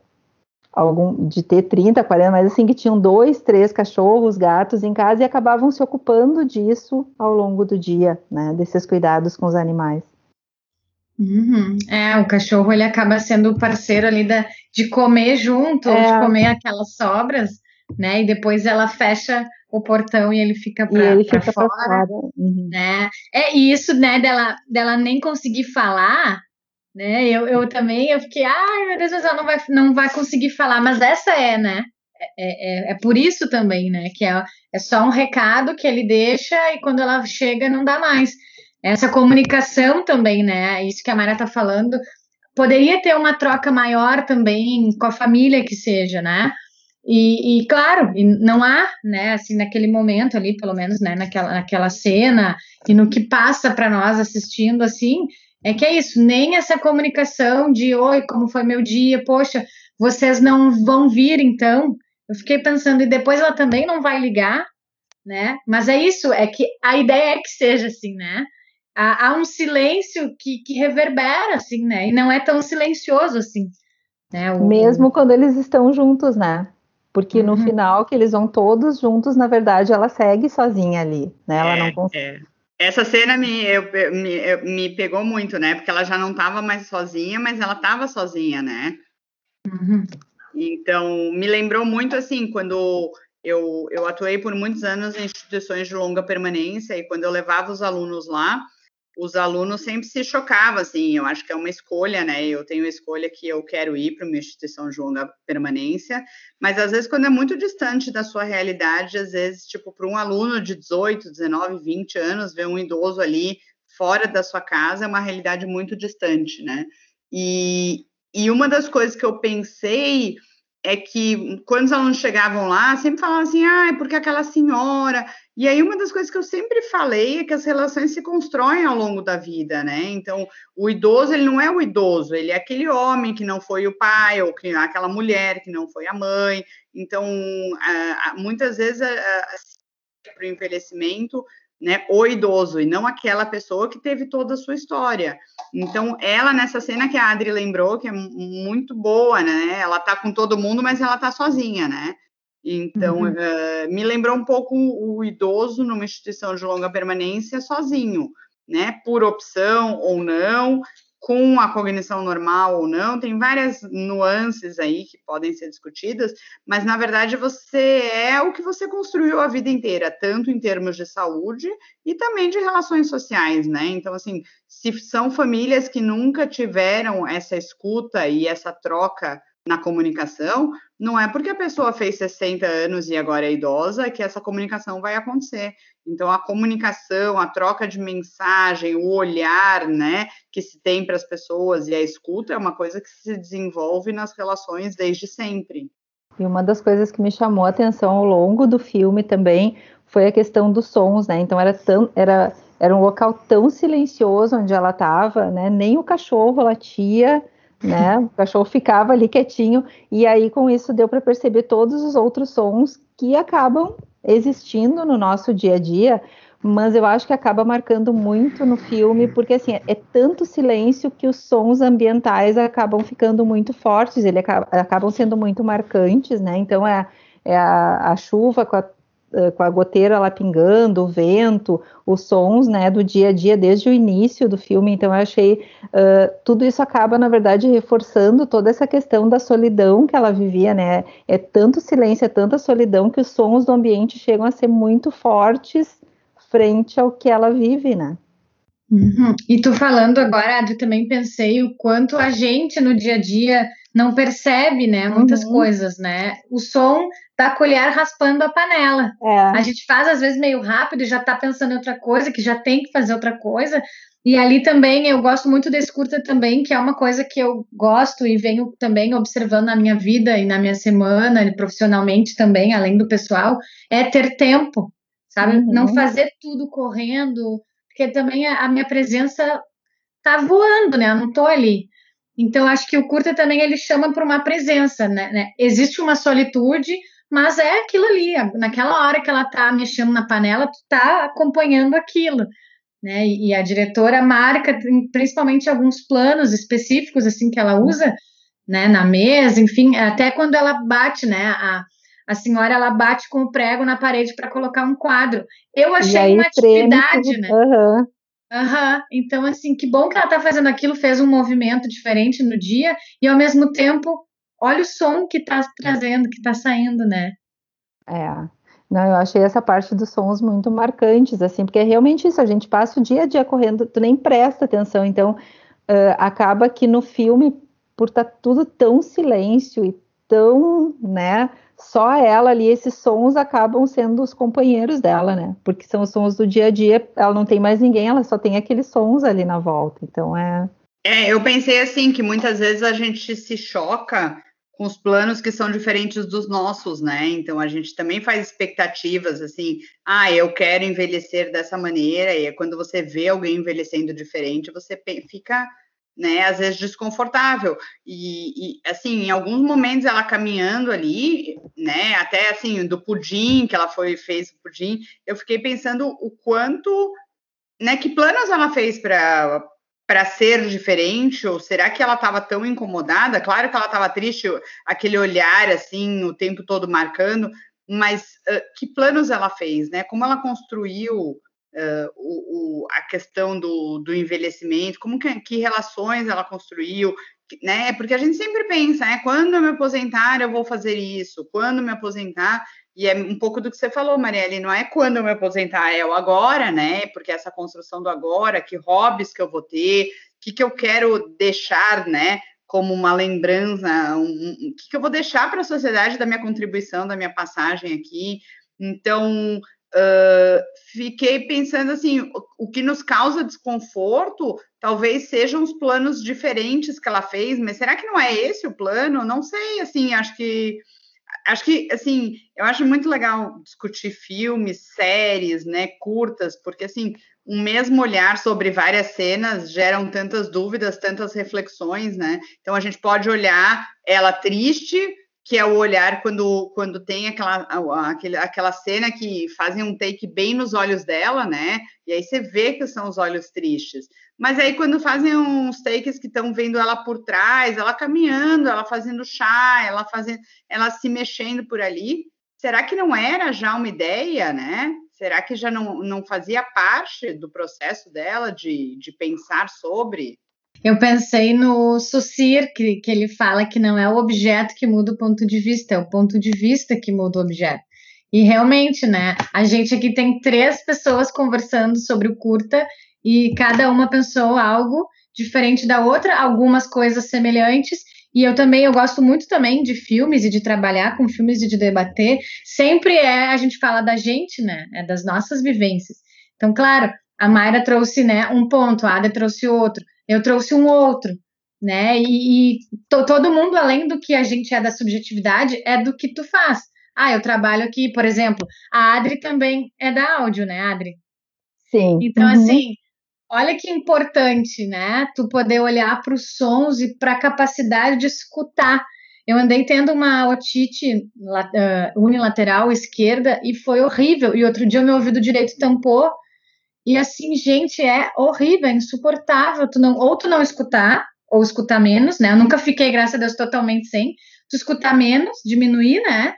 algum de ter 30, 40, mas assim que tinham dois, três cachorros, gatos em casa e acabavam se ocupando disso ao longo do dia, né, desses cuidados com os animais.
Uhum. É, o cachorro ele acaba sendo o parceiro ali da, de comer junto, é. ou de comer aquelas sobras, né? E depois ela fecha o portão e ele fica para fora, fora. Uhum. né? É isso, né? Dela, dela nem conseguir falar, né? Eu, eu também eu fiquei, ai meu Deus, ela não vai, não vai conseguir falar, mas essa é, né? É, é, é por isso também, né? Que é, é só um recado que ele deixa e quando ela chega não dá mais. Essa comunicação também, né? Isso que a Mara tá falando, poderia ter uma troca maior também com a família que seja, né? E, e, claro, não há, né, assim, naquele momento ali, pelo menos, né, naquela, naquela cena, e no que passa para nós assistindo, assim, é que é isso, nem essa comunicação de, oi, como foi meu dia, poxa, vocês não vão vir, então, eu fiquei pensando, e depois ela também não vai ligar, né, mas é isso, é que a ideia é que seja assim, né, há, há um silêncio que, que reverbera, assim, né, e não é tão silencioso assim, né,
o, Mesmo quando eles estão juntos, né? Porque uhum. no final, que eles vão todos juntos, na verdade, ela segue sozinha ali, né? Ela
é,
não consegue. É.
Essa cena me, eu, me, eu, me pegou muito, né? Porque ela já não estava mais sozinha, mas ela estava sozinha, né? Uhum. Então, me lembrou muito, assim, quando eu, eu atuei por muitos anos em instituições de longa permanência e quando eu levava os alunos lá, os alunos sempre se chocavam, assim, eu acho que é uma escolha, né? Eu tenho a escolha que eu quero ir para uma instituição de longa permanência, mas às vezes quando é muito distante da sua realidade, às vezes, tipo, para um aluno de 18, 19, 20 anos, ver um idoso ali fora da sua casa é uma realidade muito distante, né? E, e uma das coisas que eu pensei é que quando os alunos chegavam lá, sempre falavam assim, ah, é porque aquela senhora, E aí, uma das coisas que eu sempre falei é que as relações se constroem ao longo da vida, né? Então, o idoso, ele não é o idoso, ele é aquele homem que não foi o pai, ou que aquela mulher que não foi a mãe. Então, muitas vezes, para o envelhecimento, né, o idoso, e não aquela pessoa que teve toda a sua história. Então, ela, nessa cena que a Adri lembrou, que é muito boa, né? Ela tá com todo mundo, mas ela tá sozinha, né? Então, uhum. uh, me lembrou um pouco o idoso numa instituição de longa permanência sozinho, né? Por opção ou não, com a cognição normal ou não, tem várias nuances aí que podem ser discutidas, mas na verdade você é o que você construiu a vida inteira, tanto em termos de saúde e também de relações sociais, né? Então, assim, se são famílias que nunca tiveram essa escuta e essa troca na comunicação, não é porque a pessoa fez 60 anos e agora é idosa que essa comunicação vai acontecer. Então, a comunicação, a troca de mensagem, o olhar, né, que se tem para as pessoas e a escuta é uma coisa que se desenvolve nas relações desde sempre.
E uma das coisas que me chamou a atenção ao longo do filme também foi a questão dos sons, né? Então era tão era era um local tão silencioso onde ela estava, né? Nem o cachorro latia, né? O cachorro ficava ali quietinho e aí com isso deu para perceber todos os outros sons que acabam existindo no nosso dia a dia, mas eu acho que acaba marcando muito no filme, porque assim, é, tanto silêncio que os sons ambientais acabam ficando muito fortes, eles acabam, sendo muito marcantes, né? Então é, é a, a chuva com a com a goteira lá pingando, o vento, os sons, né, do dia a dia desde o início do filme. Então, eu achei uh, tudo isso acaba, na verdade, reforçando toda essa questão da solidão que ela vivia, né? É tanto silêncio, é tanta solidão que os sons do ambiente chegam a ser muito fortes frente ao que ela vive, né?
Uhum. E tu falando agora, Adri, também pensei o quanto a gente no dia a dia não percebe, né, muitas uhum. coisas, né? O som da colher raspando a panela. É. A gente faz às vezes meio rápido e já tá pensando em outra coisa, que já tem que fazer outra coisa. E ali também eu gosto muito desse curta também, que é uma coisa que eu gosto e venho também observando na minha vida e na minha semana, e profissionalmente também, além do pessoal, é ter tempo, sabe? Uhum. Não fazer tudo correndo, porque também a minha presença tá voando, né? Eu não tô ali. Então, acho que o curta também ele chama para uma presença, né, né? Existe uma solitude, mas é aquilo ali. Naquela hora que ela está mexendo na panela, tu está acompanhando aquilo, né? E, e, a diretora marca, principalmente alguns planos específicos assim que ela usa, né? Na mesa, enfim, até quando ela bate, né? A, a senhora ela bate com o prego na parede para colocar um quadro. Eu achei uma atividade, né? Uhum. Aham, então assim, que bom que ela tá fazendo aquilo, fez um movimento diferente no dia e ao mesmo tempo, olha o som que tá trazendo, que tá saindo, né?
É. Não, eu achei essa parte dos sons muito marcantes, assim, porque é realmente isso, a gente passa o dia a dia correndo, tu nem presta atenção, então uh, acaba que no filme, por estar tá tudo tão silêncio e tão, né, só ela ali, esses sons acabam sendo os companheiros dela, né? Porque são os sons do dia a dia, ela não tem mais ninguém, ela só tem aqueles sons ali na volta. Então é.
É, eu pensei assim que muitas vezes a gente se choca com os planos que são diferentes dos nossos, né? Então a gente também faz expectativas assim, ah, eu quero envelhecer dessa maneira, e quando você vê alguém envelhecendo diferente, você fica né, às vezes desconfortável. E, e, assim, em alguns momentos ela caminhando ali, né, até assim, do pudim, que ela foi fez o pudim, eu fiquei pensando o quanto, né, que planos ela fez para para ser diferente, ou será que ela estava tão incomodada? Claro que ela estava triste, aquele olhar assim, o tempo todo marcando, mas uh, que planos ela fez, né? Como ela construiu uh, o, o, a questão do, do envelhecimento, como que, que, relações ela construiu, né? Porque a gente sempre pensa, né? Quando eu me aposentar, eu vou fazer isso, quando me aposentar, e é um pouco do que você falou, Marielle, não é quando eu me aposentar, é o agora, né? Porque essa construção do agora, que hobbies que eu vou ter, o que, que eu quero deixar, né? Como uma lembrança, o um, um, que, que eu vou deixar para a sociedade da minha contribuição, da minha passagem aqui. Então, Uh, fiquei pensando assim, o, o, que nos causa desconforto talvez sejam os planos diferentes que ela fez, mas será que não é esse o plano? Não sei, assim, acho que acho que, assim, eu acho muito legal discutir filmes, séries, né, curtas, porque, assim, um mesmo olhar sobre várias cenas geram tantas dúvidas, tantas reflexões, né? Então, a gente pode olhar ela triste, que é o olhar quando, quando tem aquela, aquela, aquela cena que fazem um take bem nos olhos dela, né? E aí você vê que são os olhos tristes. Mas aí quando fazem uns takes que estão vendo ela por trás, ela caminhando, ela fazendo chá, ela fazendo, ela se mexendo por ali, será que não era já uma ideia, né? Será que já não, não fazia parte do processo dela de, de pensar sobre?
Eu pensei no Sucir, que, que ele fala que não é o objeto que muda o ponto de vista, é o ponto de vista que muda o objeto. E realmente, né? A gente aqui tem três pessoas conversando sobre o curta e cada uma pensou algo diferente da outra, algumas coisas semelhantes. E eu também, eu gosto muito também de filmes e de trabalhar com filmes e de debater. Sempre é, a gente fala da gente, né? É das nossas vivências. Então, claro, a Mayra trouxe, né, um ponto, a Ada trouxe outro eu trouxe um outro, né? E, e to, todo mundo, além do que a gente é da subjetividade, é do que tu faz. Ah, eu trabalho aqui, por exemplo, a Adri também é da áudio, né, Adri?
Sim.
Então, uhum. assim, olha que importante, né? Tu poder olhar para os sons e para a capacidade de escutar. Eu andei tendo uma otite uh, unilateral esquerda e foi horrível. E outro dia o meu ouvido direito tampou e assim, gente, é horrível, é insuportável. Tu não, ou tu não escutar, ou escutar menos, né? Eu nunca fiquei, graças a Deus, totalmente sem. Tu escutar menos, diminuir, né?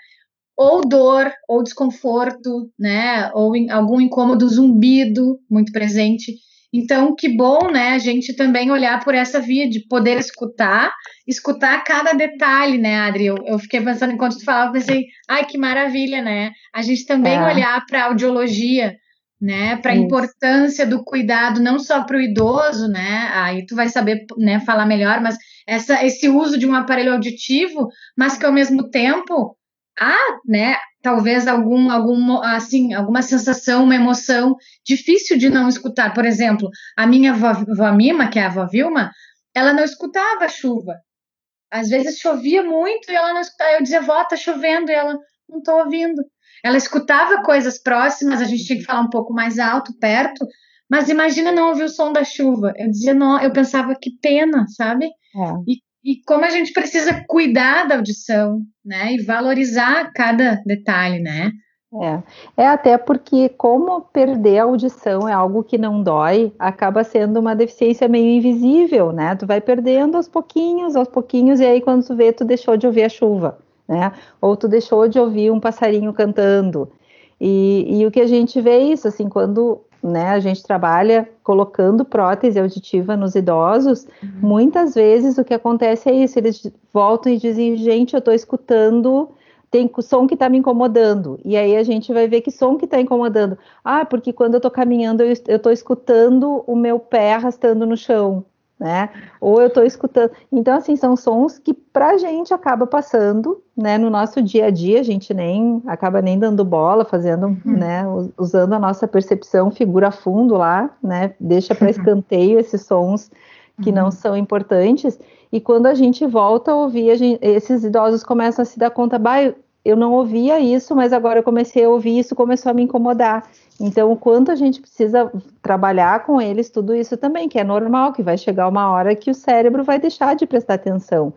Ou dor, ou desconforto, né? Ou em, algum incômodo, zumbido muito presente. Então, que bom, né, a gente também olhar por essa via de poder escutar, escutar cada detalhe, né, Adri? Eu, eu fiquei pensando enquanto tu falava, pensei, ai, que maravilha, né? A gente também é. olhar para a audiologia, né, para a importância do cuidado não só para o idoso, né, aí tu vai saber, né, falar melhor, mas essa, esse uso de um aparelho auditivo, mas que ao mesmo tempo há, né, talvez algum, algum, assim, alguma sensação, uma emoção difícil de não escutar. Por exemplo, a minha avó, avó Mima, que é a avó Vilma, ela não escutava a chuva. Às vezes chovia muito e ela não escutava. Eu dizia, vó, tá chovendo, e ela não tô ouvindo. Ela escutava coisas próximas, a gente tinha que falar um pouco mais alto, perto, mas imagina não ouvir o som da chuva. Eu dizia, não, eu pensava que pena, sabe? É. E, e como a gente precisa cuidar da audição, né? E valorizar cada detalhe, né?
É, é até porque como perder a audição é algo que não dói, acaba sendo uma deficiência meio invisível, né? Tu vai perdendo aos pouquinhos, aos pouquinhos, e aí quando tu vê, tu deixou de ouvir a chuva né? Ou tu deixou de ouvir um passarinho cantando. E, e o que a gente vê é isso, assim, quando né, a gente trabalha colocando prótese auditiva nos idosos, uhum. muitas vezes o que acontece é isso, eles voltam e dizem, gente, eu estou escutando, tem som que está me incomodando, e aí a gente vai ver que som que está incomodando, ah, porque quando eu estou caminhando eu estou escutando o meu pé arrastando no chão, né? Ou eu estou escutando. Então, assim, são sons que para a gente acaba passando, né? No nosso dia a dia, a gente nem acaba nem dando bola, fazendo, uhum. né? Usando a nossa percepção, figura fundo lá, né? Deixa para uhum. escanteio esses sons que uhum. não são importantes. E quando a gente volta a ouvir, a gente, esses idosos começam a se dar conta, bah, eu não ouvia isso, mas agora eu comecei a ouvir isso, começou a me incomodar. Então, o quanto a gente precisa trabalhar com eles, tudo isso também, que é normal, que vai chegar uma hora que o cérebro vai deixar de prestar atenção.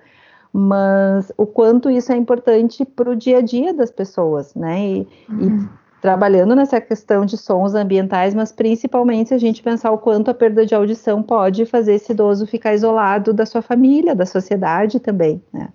Mas o quanto isso é importante para o dia a dia das pessoas, né? E, uhum. e trabalhando nessa questão de sons ambientais, mas principalmente a gente pensar o quanto a perda de audição pode fazer esse idoso ficar isolado da sua família, da sociedade também, né?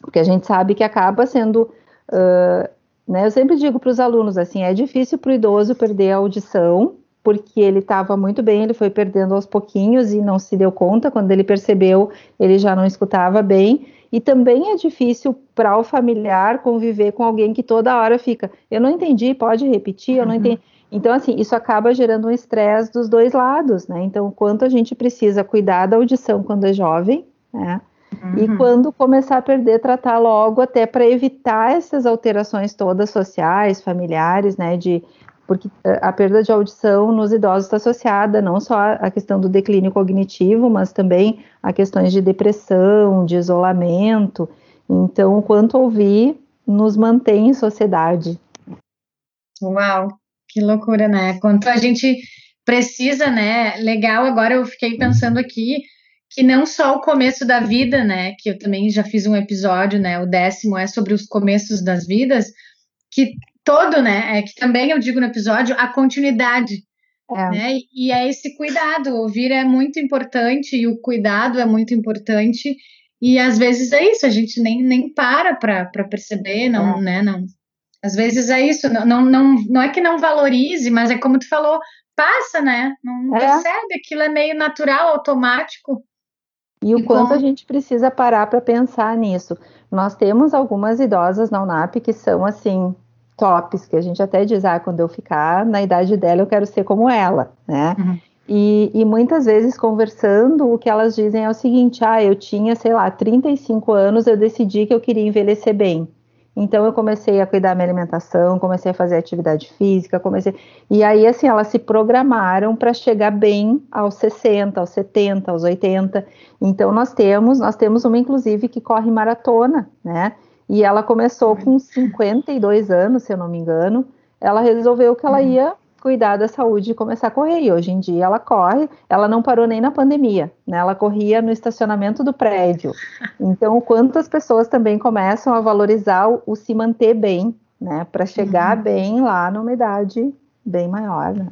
Porque a gente sabe que acaba sendo uh, né? Eu sempre digo para os alunos assim, é difícil para o idoso perder a audição, porque ele estava muito bem, ele foi perdendo aos pouquinhos e não se deu conta, quando ele percebeu, ele já não escutava bem. E também é difícil para o familiar conviver com alguém que toda hora fica, eu não entendi, pode repetir, eu não uhum. entendi. Então, assim, isso acaba gerando um estresse dos dois lados, né? Então, quanto a gente precisa cuidar da audição quando é jovem, né? Uhum. E quando começar a perder, tratar logo, até para evitar essas alterações todas sociais, familiares, né? De, porque eh, a perda de audição nos idosos está associada não só à questão do declínio cognitivo, mas também a questões de depressão, de isolamento. Então, o quanto ouvir nos mantém em sociedade.
Uau, que loucura, né? Quanto a gente precisa, né? Legal, agora eu fiquei pensando aqui que não só o começo da vida, né? Que eu também já fiz um episódio, né? O décimo é sobre os começos das vidas, que todo, né? É que também eu digo no episódio a continuidade. É. Né? E é esse cuidado, ouvir é muito importante e o cuidado é muito importante. E às vezes é isso, a gente nem, nem para para perceber, não, é. né? Não, às vezes é isso, não, não, não, não é que não valorize, mas é como tu falou, passa, né? Não é. percebe, aquilo é meio natural, automático.
E o quanto a gente precisa parar para pensar nisso. Nós temos algumas idosas na UNAP que são assim tops, que a gente até diz, ah, quando eu ficar na idade dela, eu quero ser como ela, né? Uhum. E, e, muitas vezes conversando, o que elas dizem é o seguinte: ah, eu tinha, sei lá, 35 anos, eu decidi que eu queria envelhecer bem. Então eu comecei a cuidar da minha alimentação, comecei a fazer atividade física, comecei. E aí, assim, elas se programaram para chegar bem aos 60, aos 70, aos 80. Então nós temos, nós temos uma, inclusive, que corre maratona, né? E ela começou com 52 anos, se eu não me engano. Ela resolveu que ela uhum. ia cuidar da saúde e começar a correr. E hoje em dia ela corre, ela não parou nem na pandemia, né? Ela corria no estacionamento do prédio. Então, quantas pessoas também começam a valorizar o, o se manter bem, né? Para chegar uhum. bem lá numa idade bem maior, né?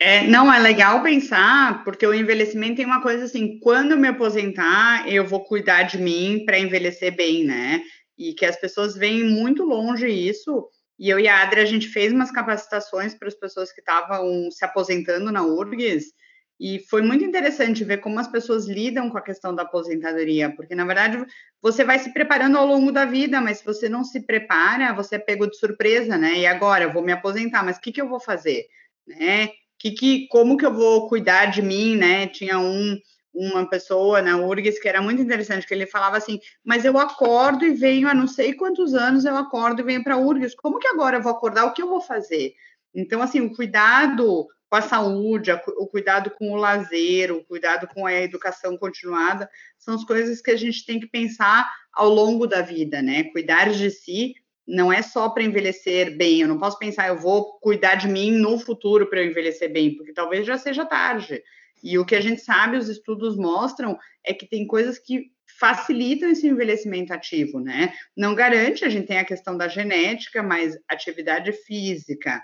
É, não, é legal pensar, porque o envelhecimento tem uma coisa assim, quando eu me aposentar, eu vou cuidar de mim para envelhecer bem, né? e que as pessoas veem muito longe isso. E eu e a Adri, a gente fez umas capacitações para as pessoas que estavam se aposentando na URGS, e foi muito interessante ver como as pessoas lidam com a questão da aposentadoria, porque na verdade você vai se preparando ao longo da vida, mas se você não se prepara, você é pego de surpresa, né? E agora eu vou me aposentar, mas o que, que eu vou fazer? Né? Que, que, como que eu vou cuidar de mim, né? Tinha um uma pessoa na URGS que era muito interessante, que ele falava assim, mas eu acordo e venho há não sei quantos anos, eu acordo e venho para a URGS, como que agora eu vou acordar, o que eu vou fazer? Então, assim, o cuidado com a saúde, o cuidado com o lazer, o cuidado com a educação continuada, são as coisas que a gente tem que pensar ao longo da vida, né? Cuidar de si não é só para envelhecer bem, eu não posso pensar, eu vou cuidar de mim no futuro para eu envelhecer bem, porque talvez já seja tarde. E o que a gente sabe, os estudos mostram, é que tem coisas que facilitam esse envelhecimento ativo, né? Não garante, a gente tem a questão da genética, mas atividade física,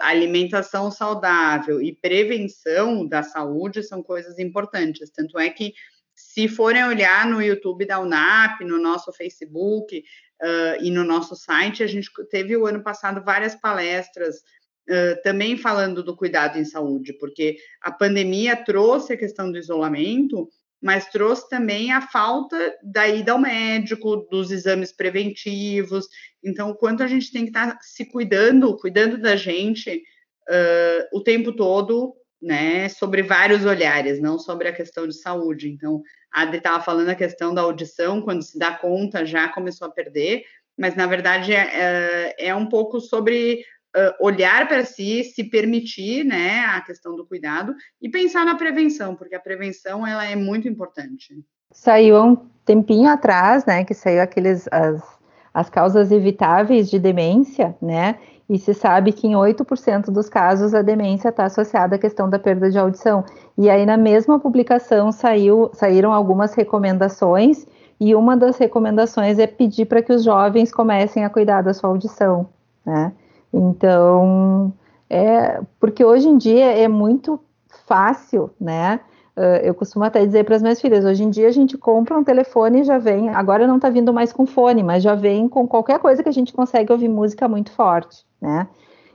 alimentação saudável e prevenção da saúde são coisas importantes. Tanto é que, se forem olhar no YouTube da UNAP, no nosso Facebook uh, e no nosso site, a gente teve o ano passado várias palestras Também falando do cuidado em saúde, porque a pandemia trouxe a questão do isolamento, mas trouxe também a falta da ida ao médico, dos exames preventivos. Então, quanto a gente tem que estar se cuidando, cuidando da gente uh, o tempo todo, né, sobre vários olhares, não sobre a questão de saúde. Então, a Adri estava falando a questão da audição, quando se dá conta, já começou a perder, mas na verdade é, é, é um pouco sobre uh, olhar para si, se permitir, né, a questão do cuidado e pensar na prevenção, porque a prevenção ela é muito importante.
Saiu um tempinho atrás, né, que saiu aqueles as, as causas evitáveis de demência, né? E se sabe que em 8% dos casos a demência está associada à questão da perda de audição. E aí, na mesma publicação, saiu, saíram algumas recomendações, e uma das recomendações é pedir para que os jovens comecem a cuidar da sua audição, né? Então, é porque hoje em dia é muito fácil, né? Uh, eu costumo até dizer para as minhas filhas, hoje em dia a gente compra um telefone e já vem, agora não está vindo mais com fone, mas já vem com qualquer coisa que a gente consegue ouvir música muito forte, né?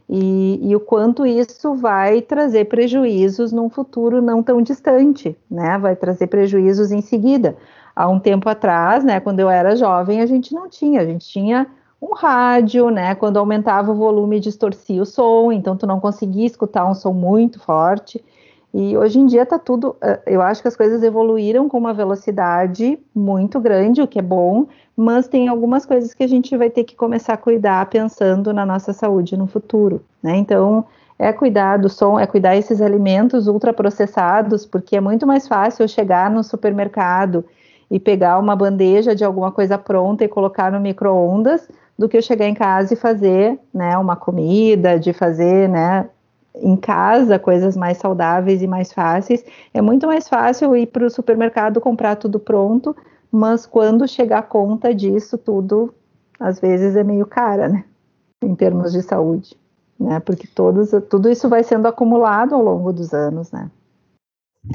E, e, o quanto isso vai trazer prejuízos num futuro não tão distante, né? Vai trazer prejuízos em seguida. Há um tempo atrás, né, quando eu era jovem, a gente não tinha, a gente tinha um rádio, né? Quando aumentava o volume, distorcia o som, então tu não conseguia escutar um som muito forte. E hoje em dia tá tudo, eh, eu acho que as coisas evoluíram com uma velocidade muito grande, o que é bom, mas tem algumas coisas que a gente vai ter que começar a cuidar pensando na nossa saúde no futuro, né? Então, é cuidar do som, é cuidar esses alimentos ultraprocessados, porque é muito mais fácil eu chegar no supermercado e pegar uma bandeja de alguma coisa pronta e colocar no micro-ondas do que eu chegar em casa e fazer, né, uma comida, de fazer, né, em casa coisas mais saudáveis e mais fáceis. É muito mais fácil ir para o supermercado comprar tudo pronto, mas quando chegar a conta disso tudo, às vezes é meio cara, né, em termos de saúde, né, porque todos, tudo isso vai sendo acumulado ao longo dos anos, né.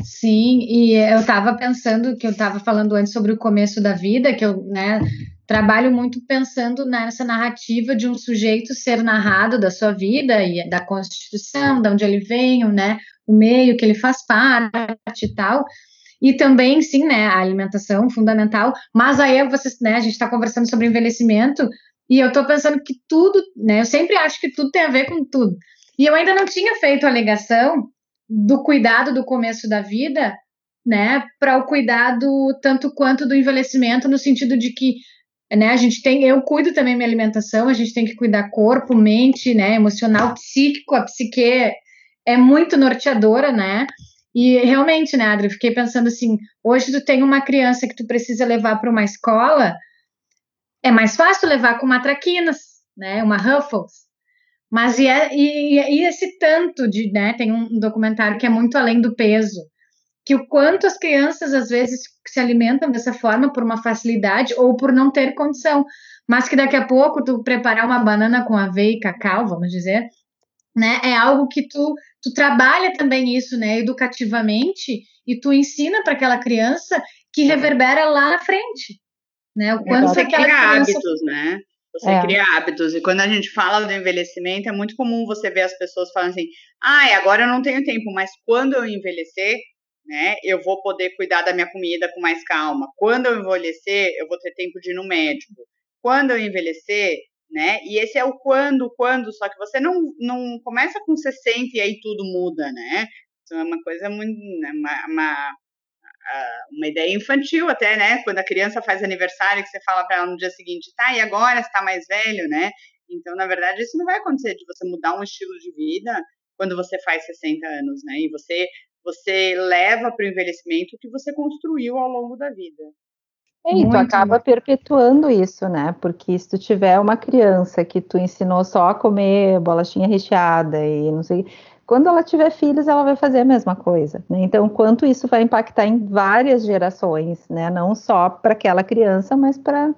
Sim, e eu estava pensando que eu estava falando antes sobre o começo da vida, que eu né, trabalho muito pensando nessa narrativa de um sujeito ser narrado da sua vida e da Constituição, de onde ele veio, né, o meio que ele faz parte e tal. E também, sim, né, a alimentação fundamental. Mas aí vocês, né, a gente está conversando sobre envelhecimento e eu estou pensando que tudo, né, eu sempre acho que tudo tem a ver com tudo. E eu ainda não tinha feito a alegação do cuidado do começo da vida, né, para o cuidado tanto quanto do envelhecimento, no sentido de que, né, a gente tem, eu cuido também minha alimentação, a gente tem que cuidar corpo, mente, né, emocional, psíquico, a psique é muito norteadora, né, e realmente, né, Adri, fiquei pensando assim, hoje tu tem uma criança que tu precisa levar para uma escola, é mais fácil levar com uma traquinas, né, uma Ruffles, mas e, é, e, e, esse tanto de, né? Tem um documentário que é muito além do peso, que o quanto as crianças às vezes se alimentam dessa forma por uma facilidade ou por não ter condição, mas que daqui a pouco tu preparar uma banana com aveia e cacau, vamos dizer, né? É algo que tu tu trabalha também isso, né? Educativamente e tu ensina para aquela criança que reverbera lá na frente, né? O
quanto aquela criança... hábitos, né? Você é. cria hábitos. E quando a gente fala do envelhecimento, é muito comum você ver as pessoas falando assim: ai, ah, agora eu não tenho tempo, mas quando eu envelhecer, né, eu vou poder cuidar da minha comida com mais calma. Quando eu envelhecer, eu vou ter tempo de ir no médico. Quando eu envelhecer, né? E esse é o quando, quando, só que você não, não começa com 60 e aí tudo muda, né? Isso é uma coisa muito. Né, uma, uma uma ideia infantil até, né? Quando a criança faz aniversário, que você fala para ela no dia seguinte, tá, e agora está mais velho, né? Então, na verdade, isso não vai acontecer de você mudar um estilo de vida quando você faz 60 anos, né? E você você leva para o envelhecimento o que você construiu ao longo da vida.
É, e tu acaba perpetuando isso, né? Porque se tu tiver uma criança que tu ensinou só a comer bolachinha recheada e não sei, quando ela tiver filhos, ela vai fazer a mesma coisa. Né? Então, quanto isso vai impactar em várias gerações, né? Não só para aquela criança, mas para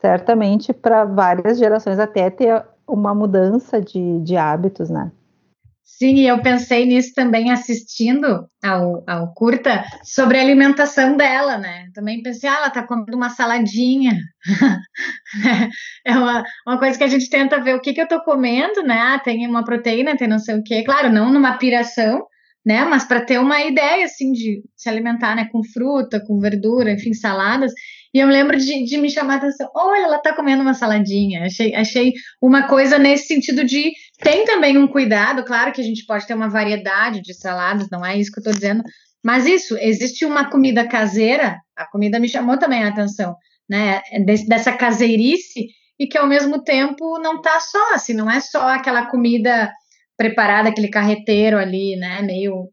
certamente para várias gerações até ter uma mudança de, de hábitos, né?
Sim, eu pensei nisso também assistindo ao, ao curta sobre a alimentação dela, né? Também pensei, ah, ela tá comendo uma saladinha. é uma, uma coisa que a gente tenta ver o que, que eu tô comendo, né? Ah, tem uma proteína, tem não sei o quê. Claro, não numa piração, né? Mas para ter uma ideia, assim, de se alimentar, né? Com fruta, com verdura, enfim, saladas. E eu lembro de, de me chamar a atenção, olha, ela está comendo uma saladinha. Achei, achei uma coisa nesse sentido de tem também um cuidado, claro que a gente pode ter uma variedade de saladas, não é isso que eu estou dizendo, mas isso, existe uma comida caseira, a comida me chamou também a atenção, né? dessa caseirice, e que ao mesmo tempo não está só assim, não é só aquela comida preparada, aquele carreteiro ali, né? Meio,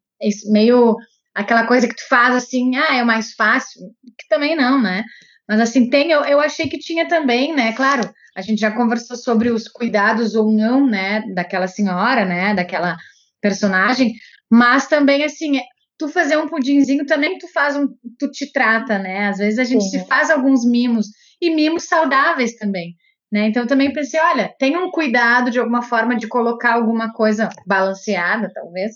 meio aquela coisa que tu faz assim, ah, é mais fácil, que também não, né? Mas assim, tem, eu, eu achei que tinha também, né? Claro, a gente já conversou sobre os cuidados ou não, né, daquela senhora, né, daquela personagem, mas também assim, tu fazer um pudinzinho também tu faz um, tu te trata, né? Às vezes a gente Sim. se faz alguns mimos e mimos saudáveis também. Né? Então também pensei, olha, tem um cuidado de alguma forma de colocar alguma coisa balanceada, talvez,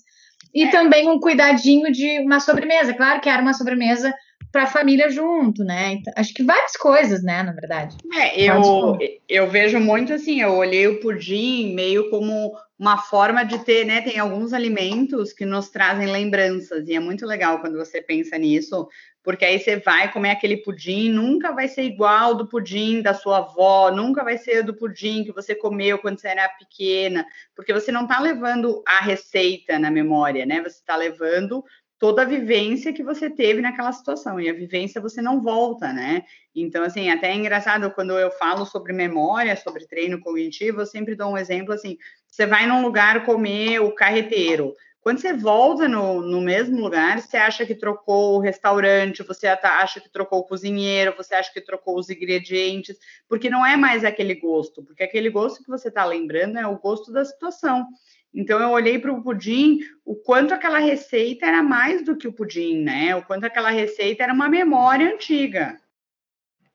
e é. também um cuidadinho de uma sobremesa. Claro que era uma sobremesa para a família junto, né? Então, acho que várias coisas, né, na verdade.
É, eu, eu vejo muito assim, eu olhei o pudim meio como uma forma de ter, né? Tem alguns alimentos que nos trazem lembranças, e é muito legal quando você pensa nisso, porque aí você vai comer aquele pudim, nunca vai ser igual do pudim da sua avó, nunca vai ser do pudim que você comeu quando você era pequena, porque você não está levando a receita na memória, né? Você está levando toda a vivência que você teve naquela situação. E a vivência você não volta, né? Então, assim, até é engraçado quando eu falo sobre memória, sobre treino cognitivo, eu sempre dou um exemplo assim: você vai num lugar comer o carreteiro. Quando você volta no, no mesmo lugar, você acha que trocou o restaurante, você acha que trocou o cozinheiro, você acha que trocou os ingredientes, porque não é mais aquele gosto, porque aquele gosto que você está lembrando é o gosto da situação. Então eu olhei para o pudim, o quanto aquela receita era mais do que o pudim, né? O quanto aquela receita era uma memória antiga.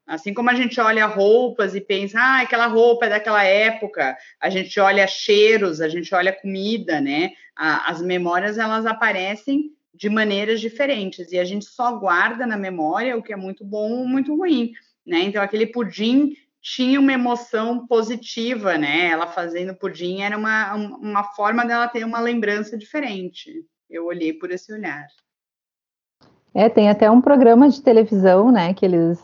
Assim como a gente olha roupas e pensa, ah, aquela roupa é daquela época, a gente olha cheiros, a gente olha comida, né? as memórias elas aparecem de maneiras diferentes e a gente só guarda na memória o que é muito bom ou muito ruim, né? Então aquele pudim tinha uma emoção positiva, né? Ela fazendo pudim era uma, uma forma dela ter uma lembrança diferente. Eu olhei por esse olhar.
É, tem até um programa de televisão, né, que eles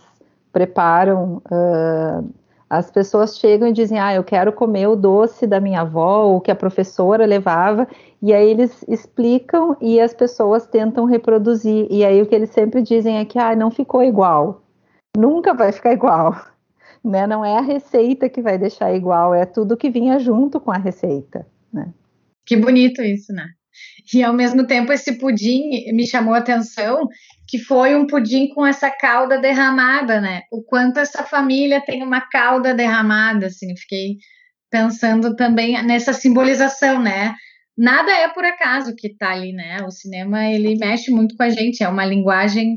preparam. Uh, as pessoas chegam e dizem: Ah, eu quero comer o doce da minha avó, ou que a professora levava, e aí eles explicam e as pessoas tentam reproduzir. E aí o que eles sempre dizem é que ah, não ficou igual. Nunca vai ficar igual. Né? Não é a receita que vai deixar igual, é tudo que vinha junto com a receita. Né?
Que bonito isso, né? E ao mesmo tempo esse pudim me chamou a atenção que foi um pudim com essa calda derramada, né? O quanto essa família tem uma calda derramada, assim, fiquei pensando também nessa simbolização, né? Nada é por acaso que tá ali, né? O cinema ele mexe muito com a gente, é uma linguagem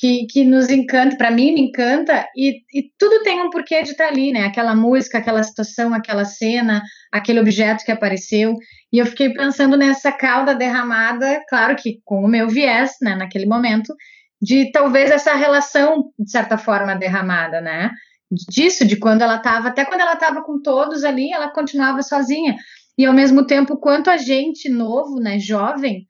que, que nos encanta, para mim me encanta, e, e tudo tem um porquê de estar tá ali, né? Aquela música, aquela situação, aquela cena, aquele objeto que apareceu. E eu fiquei pensando nessa cauda derramada, claro que com o meu viés, né, naquele momento, de talvez essa relação, de certa forma, derramada, né? Disso, de quando ela estava, até quando ela estava com todos ali, ela continuava sozinha. E ao mesmo tempo, quanto a gente novo, né, jovem,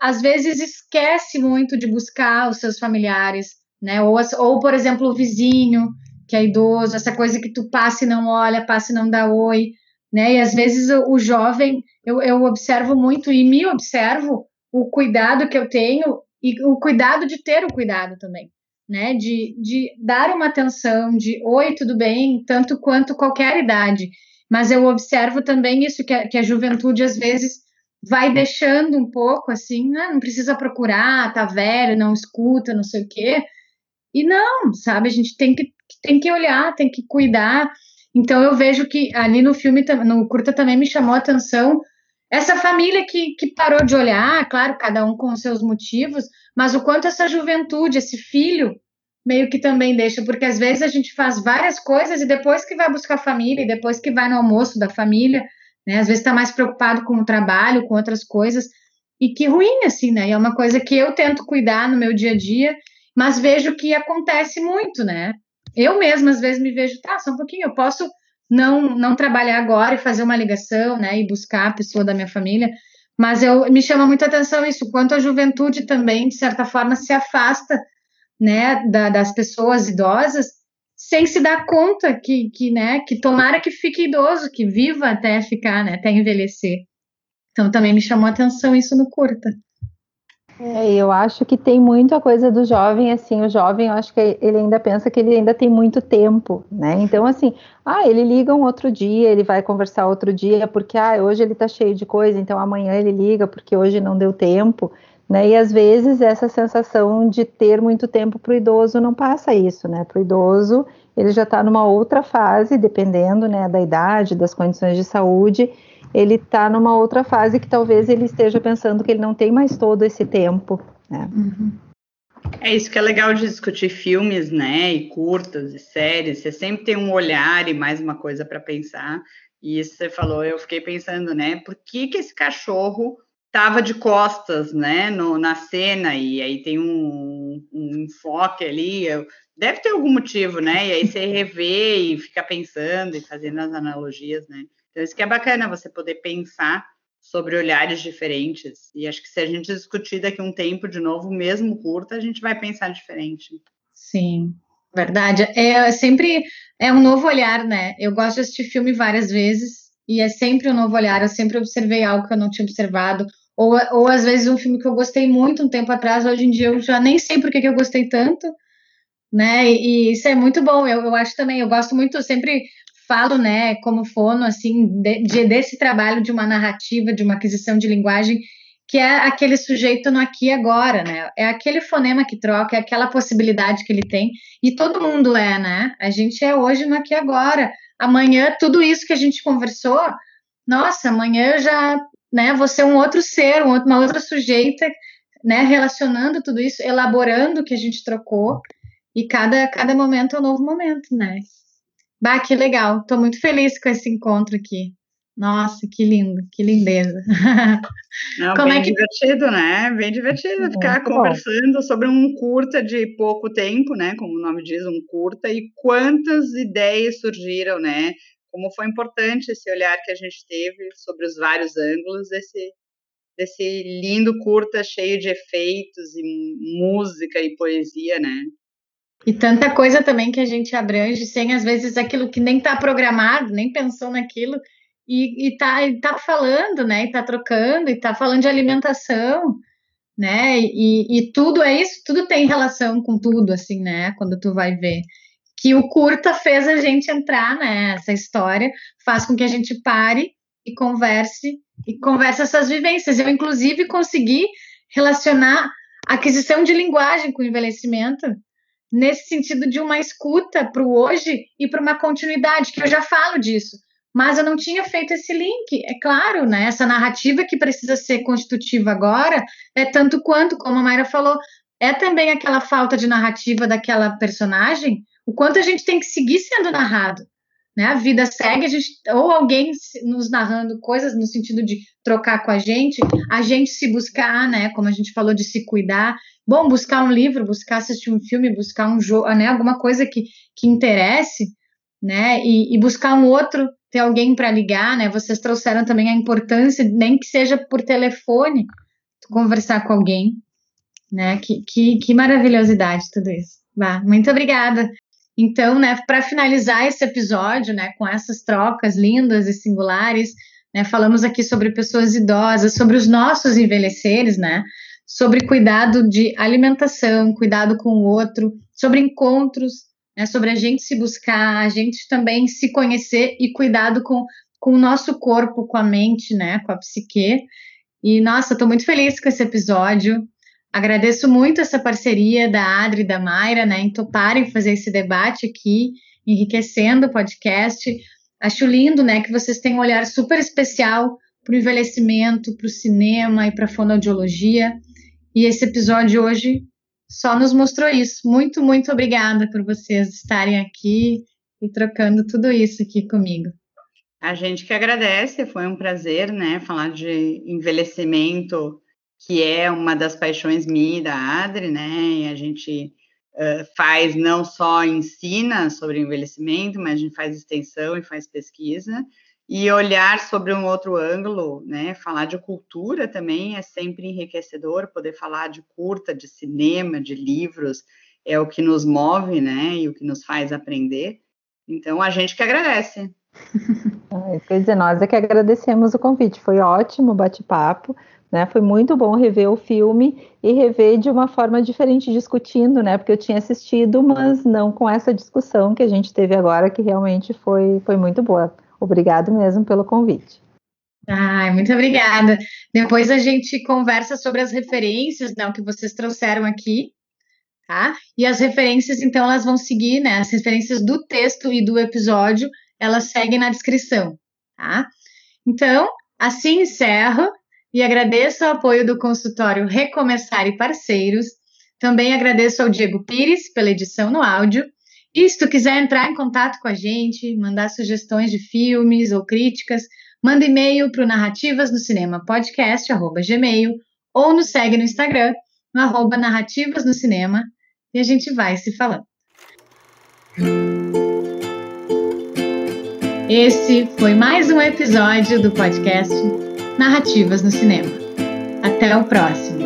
às vezes esquece muito de buscar os seus familiares, né? Ou, ou, por exemplo, o vizinho, que é idoso, essa coisa que tu passa e não olha, passa e não dá oi, né? E às vezes o, o jovem, eu, eu observo muito e me observo o cuidado que eu tenho e o cuidado de ter o cuidado também, né? De, de dar uma atenção, de oi, tudo bem, tanto quanto qualquer idade. Mas eu observo também isso, que a, que a juventude às vezes vai deixando um pouco assim, ah, não precisa procurar, tá velho, não escuta, não sei o quê. E não, sabe, a gente tem que, tem que olhar, tem que cuidar. Então eu vejo que ali no filme, no curta também me chamou a atenção essa família que, que parou de olhar, claro, cada um com os seus motivos, mas o quanto essa juventude, esse filho, meio que também deixa, porque às vezes a gente faz várias coisas e depois que vai buscar a família, e depois que vai no almoço da família, né? Às vezes está mais preocupado com o trabalho, com outras coisas, e que ruim, assim, né? E é uma coisa que eu tento cuidar no meu dia a dia, mas vejo que acontece muito, né? Eu mesma, às vezes, me vejo, tá, só um pouquinho, eu posso não, não trabalhar agora e fazer uma ligação, né? E buscar a pessoa da minha família, mas eu me chama muita atenção isso, quanto a juventude também, de certa forma, se afasta, né, da, das pessoas idosas, sem se dar conta que, que, né, que tomara que fique idoso, que viva até ficar, né, até envelhecer. Então também me chamou a atenção isso no curta.
É, eu acho que tem muito a coisa do jovem, assim, o jovem, eu acho que ele ainda pensa que ele ainda tem muito tempo, né? Então, assim, ah, ele liga um outro dia, ele vai conversar outro dia, porque ah, hoje ele tá cheio de coisa, então amanhã ele liga porque hoje não deu tempo. Né? E às vezes essa sensação de ter muito tempo para o idoso não passa isso, né? Para o idoso, ele já está numa outra fase, dependendo né, da idade, das condições de saúde, ele está numa outra fase que talvez ele esteja pensando que ele não tem mais todo esse tempo. Né?
Uhum. É isso que é legal de discutir filmes, né? E curtas e séries. Você sempre tem um olhar e mais uma coisa para pensar. E isso você falou, eu fiquei pensando, né? Por que, que esse cachorro estava de costas, né, no, na cena, e aí tem um, um enfoque ali, deve ter algum motivo, né, e aí você revê e fica pensando e fazendo as analogias, né, então isso que é bacana, você poder pensar sobre olhares diferentes, e acho que se a gente discutir daqui um tempo de novo, mesmo curto, a gente vai pensar diferente.
Sim, verdade, é sempre, é um novo olhar, né, eu gosto de assistir filme várias vezes, e é sempre um novo olhar, eu sempre observei algo que eu não tinha observado, ou, ou às vezes um filme que eu gostei muito um tempo atrás, hoje em dia eu já nem sei por que, eu gostei tanto, né? E, e isso é muito bom. Eu, eu acho também, eu gosto muito, sempre falo, né, como fono, assim, de, de, desse trabalho de uma narrativa, de uma aquisição de linguagem, que é aquele sujeito no aqui e agora, né? É aquele fonema que troca, é aquela possibilidade que ele tem, e todo mundo é, né? A gente é hoje no aqui e agora. Amanhã, tudo isso que a gente conversou, nossa, amanhã eu já, né, vou ser um outro ser, uma outra sujeita, né, relacionando tudo isso, elaborando o que a gente trocou, e cada, cada momento é um novo momento, né? Bah, que legal, estou muito feliz com esse encontro aqui. Nossa, que lindo, que lindeza.
Não, Como bem é que... divertido, né? Bem divertido ficar conversando bom. sobre um curta de pouco tempo, né? Como o nome diz, um curta, e quantas ideias surgiram, né? Como foi importante esse olhar que a gente teve sobre os vários ângulos desse, desse lindo curta cheio de efeitos e música e poesia, né?
E tanta coisa também que a gente abrange sem, às vezes, aquilo que nem está programado, nem pensou naquilo, e, e, tá, e tá falando, né? E tá trocando, e tá falando de alimentação, né? E, e tudo é isso, tudo tem relação com tudo, assim, né? Quando tu vai ver. Que o curta fez a gente entrar nessa história, faz com que a gente pare e converse, e converse essas vivências. Eu, inclusive, consegui relacionar aquisição de linguagem com envelhecimento, nesse sentido de uma escuta para o hoje e para uma continuidade, que eu já falo disso mas eu não tinha feito esse link. É claro, né? Essa narrativa que precisa ser constitutiva agora é tanto quanto, como a Mayra falou, é também aquela falta de narrativa daquela personagem, o quanto a gente tem que seguir sendo narrado. Né? A vida segue, a gente, ou alguém nos narrando coisas no sentido de trocar com a gente, a gente se buscar, né? Como a gente falou de se cuidar. Bom, buscar um livro, buscar assistir um filme, buscar um jogo, né? Alguma coisa que, que interesse, né? E, e buscar um outro ter alguém para ligar, né? Vocês trouxeram também a importância, nem que seja por telefone, conversar com alguém, né? Que, que, que maravilhosidade tudo isso. Bah, muito obrigada. Então, né, para finalizar esse episódio, né, com essas trocas lindas e singulares, né, falamos aqui sobre pessoas idosas, sobre os nossos envelheceres, né, sobre cuidado de alimentação, cuidado com o outro, sobre encontros, né, sobre a gente se buscar, a gente também se conhecer e cuidado com, com o nosso corpo, com a mente, né, com a psique. E, nossa, estou muito feliz com esse episódio. Agradeço muito essa parceria da Adri e da Mayra, né, em toparem fazer esse debate aqui, enriquecendo o podcast. Acho lindo, né, que vocês têm um olhar super especial para o envelhecimento, para o cinema e para a fonoaudiologia. E esse episódio hoje só nos mostrou isso. Muito, muito obrigada por vocês estarem aqui e trocando tudo isso aqui comigo.
A gente que agradece, foi um prazer, né, falar de envelhecimento, que é uma das paixões minha e da Adri, né, e a gente uh, faz não só ensina sobre envelhecimento, mas a gente faz extensão e faz pesquisa, e olhar sobre um outro ângulo, né? Falar de cultura também é sempre enriquecedor, poder falar de curta, de cinema, de livros, é o que nos move, né? E o que nos faz aprender. Então, a gente que agradece.
Quer dizer, nós é que agradecemos o convite. Foi ótimo o bate-papo, né? Foi muito bom rever o filme e rever de uma forma diferente, discutindo, né? Porque eu tinha assistido, mas não com essa discussão que a gente teve agora, que realmente foi, foi muito boa. Obrigado mesmo pelo convite.
Ai, muito obrigada. Depois a gente conversa sobre as referências, né, o que vocês trouxeram aqui, tá? E as referências, então, elas vão seguir, né? As referências do texto e do episódio, elas seguem na descrição, tá? Então, assim encerro e agradeço o apoio do consultório Recomeçar e Parceiros. Também agradeço ao Diego Pires pela edição no áudio e se tu quiser entrar em contato com a gente, mandar sugestões de filmes ou críticas, manda e-mail para o Narrativas no Cinema podcast, arroba gmail, ou nos segue no Instagram, no arroba Narrativas no Cinema, e a gente vai se falando. Esse foi mais um episódio do podcast Narrativas no Cinema. Até o próximo!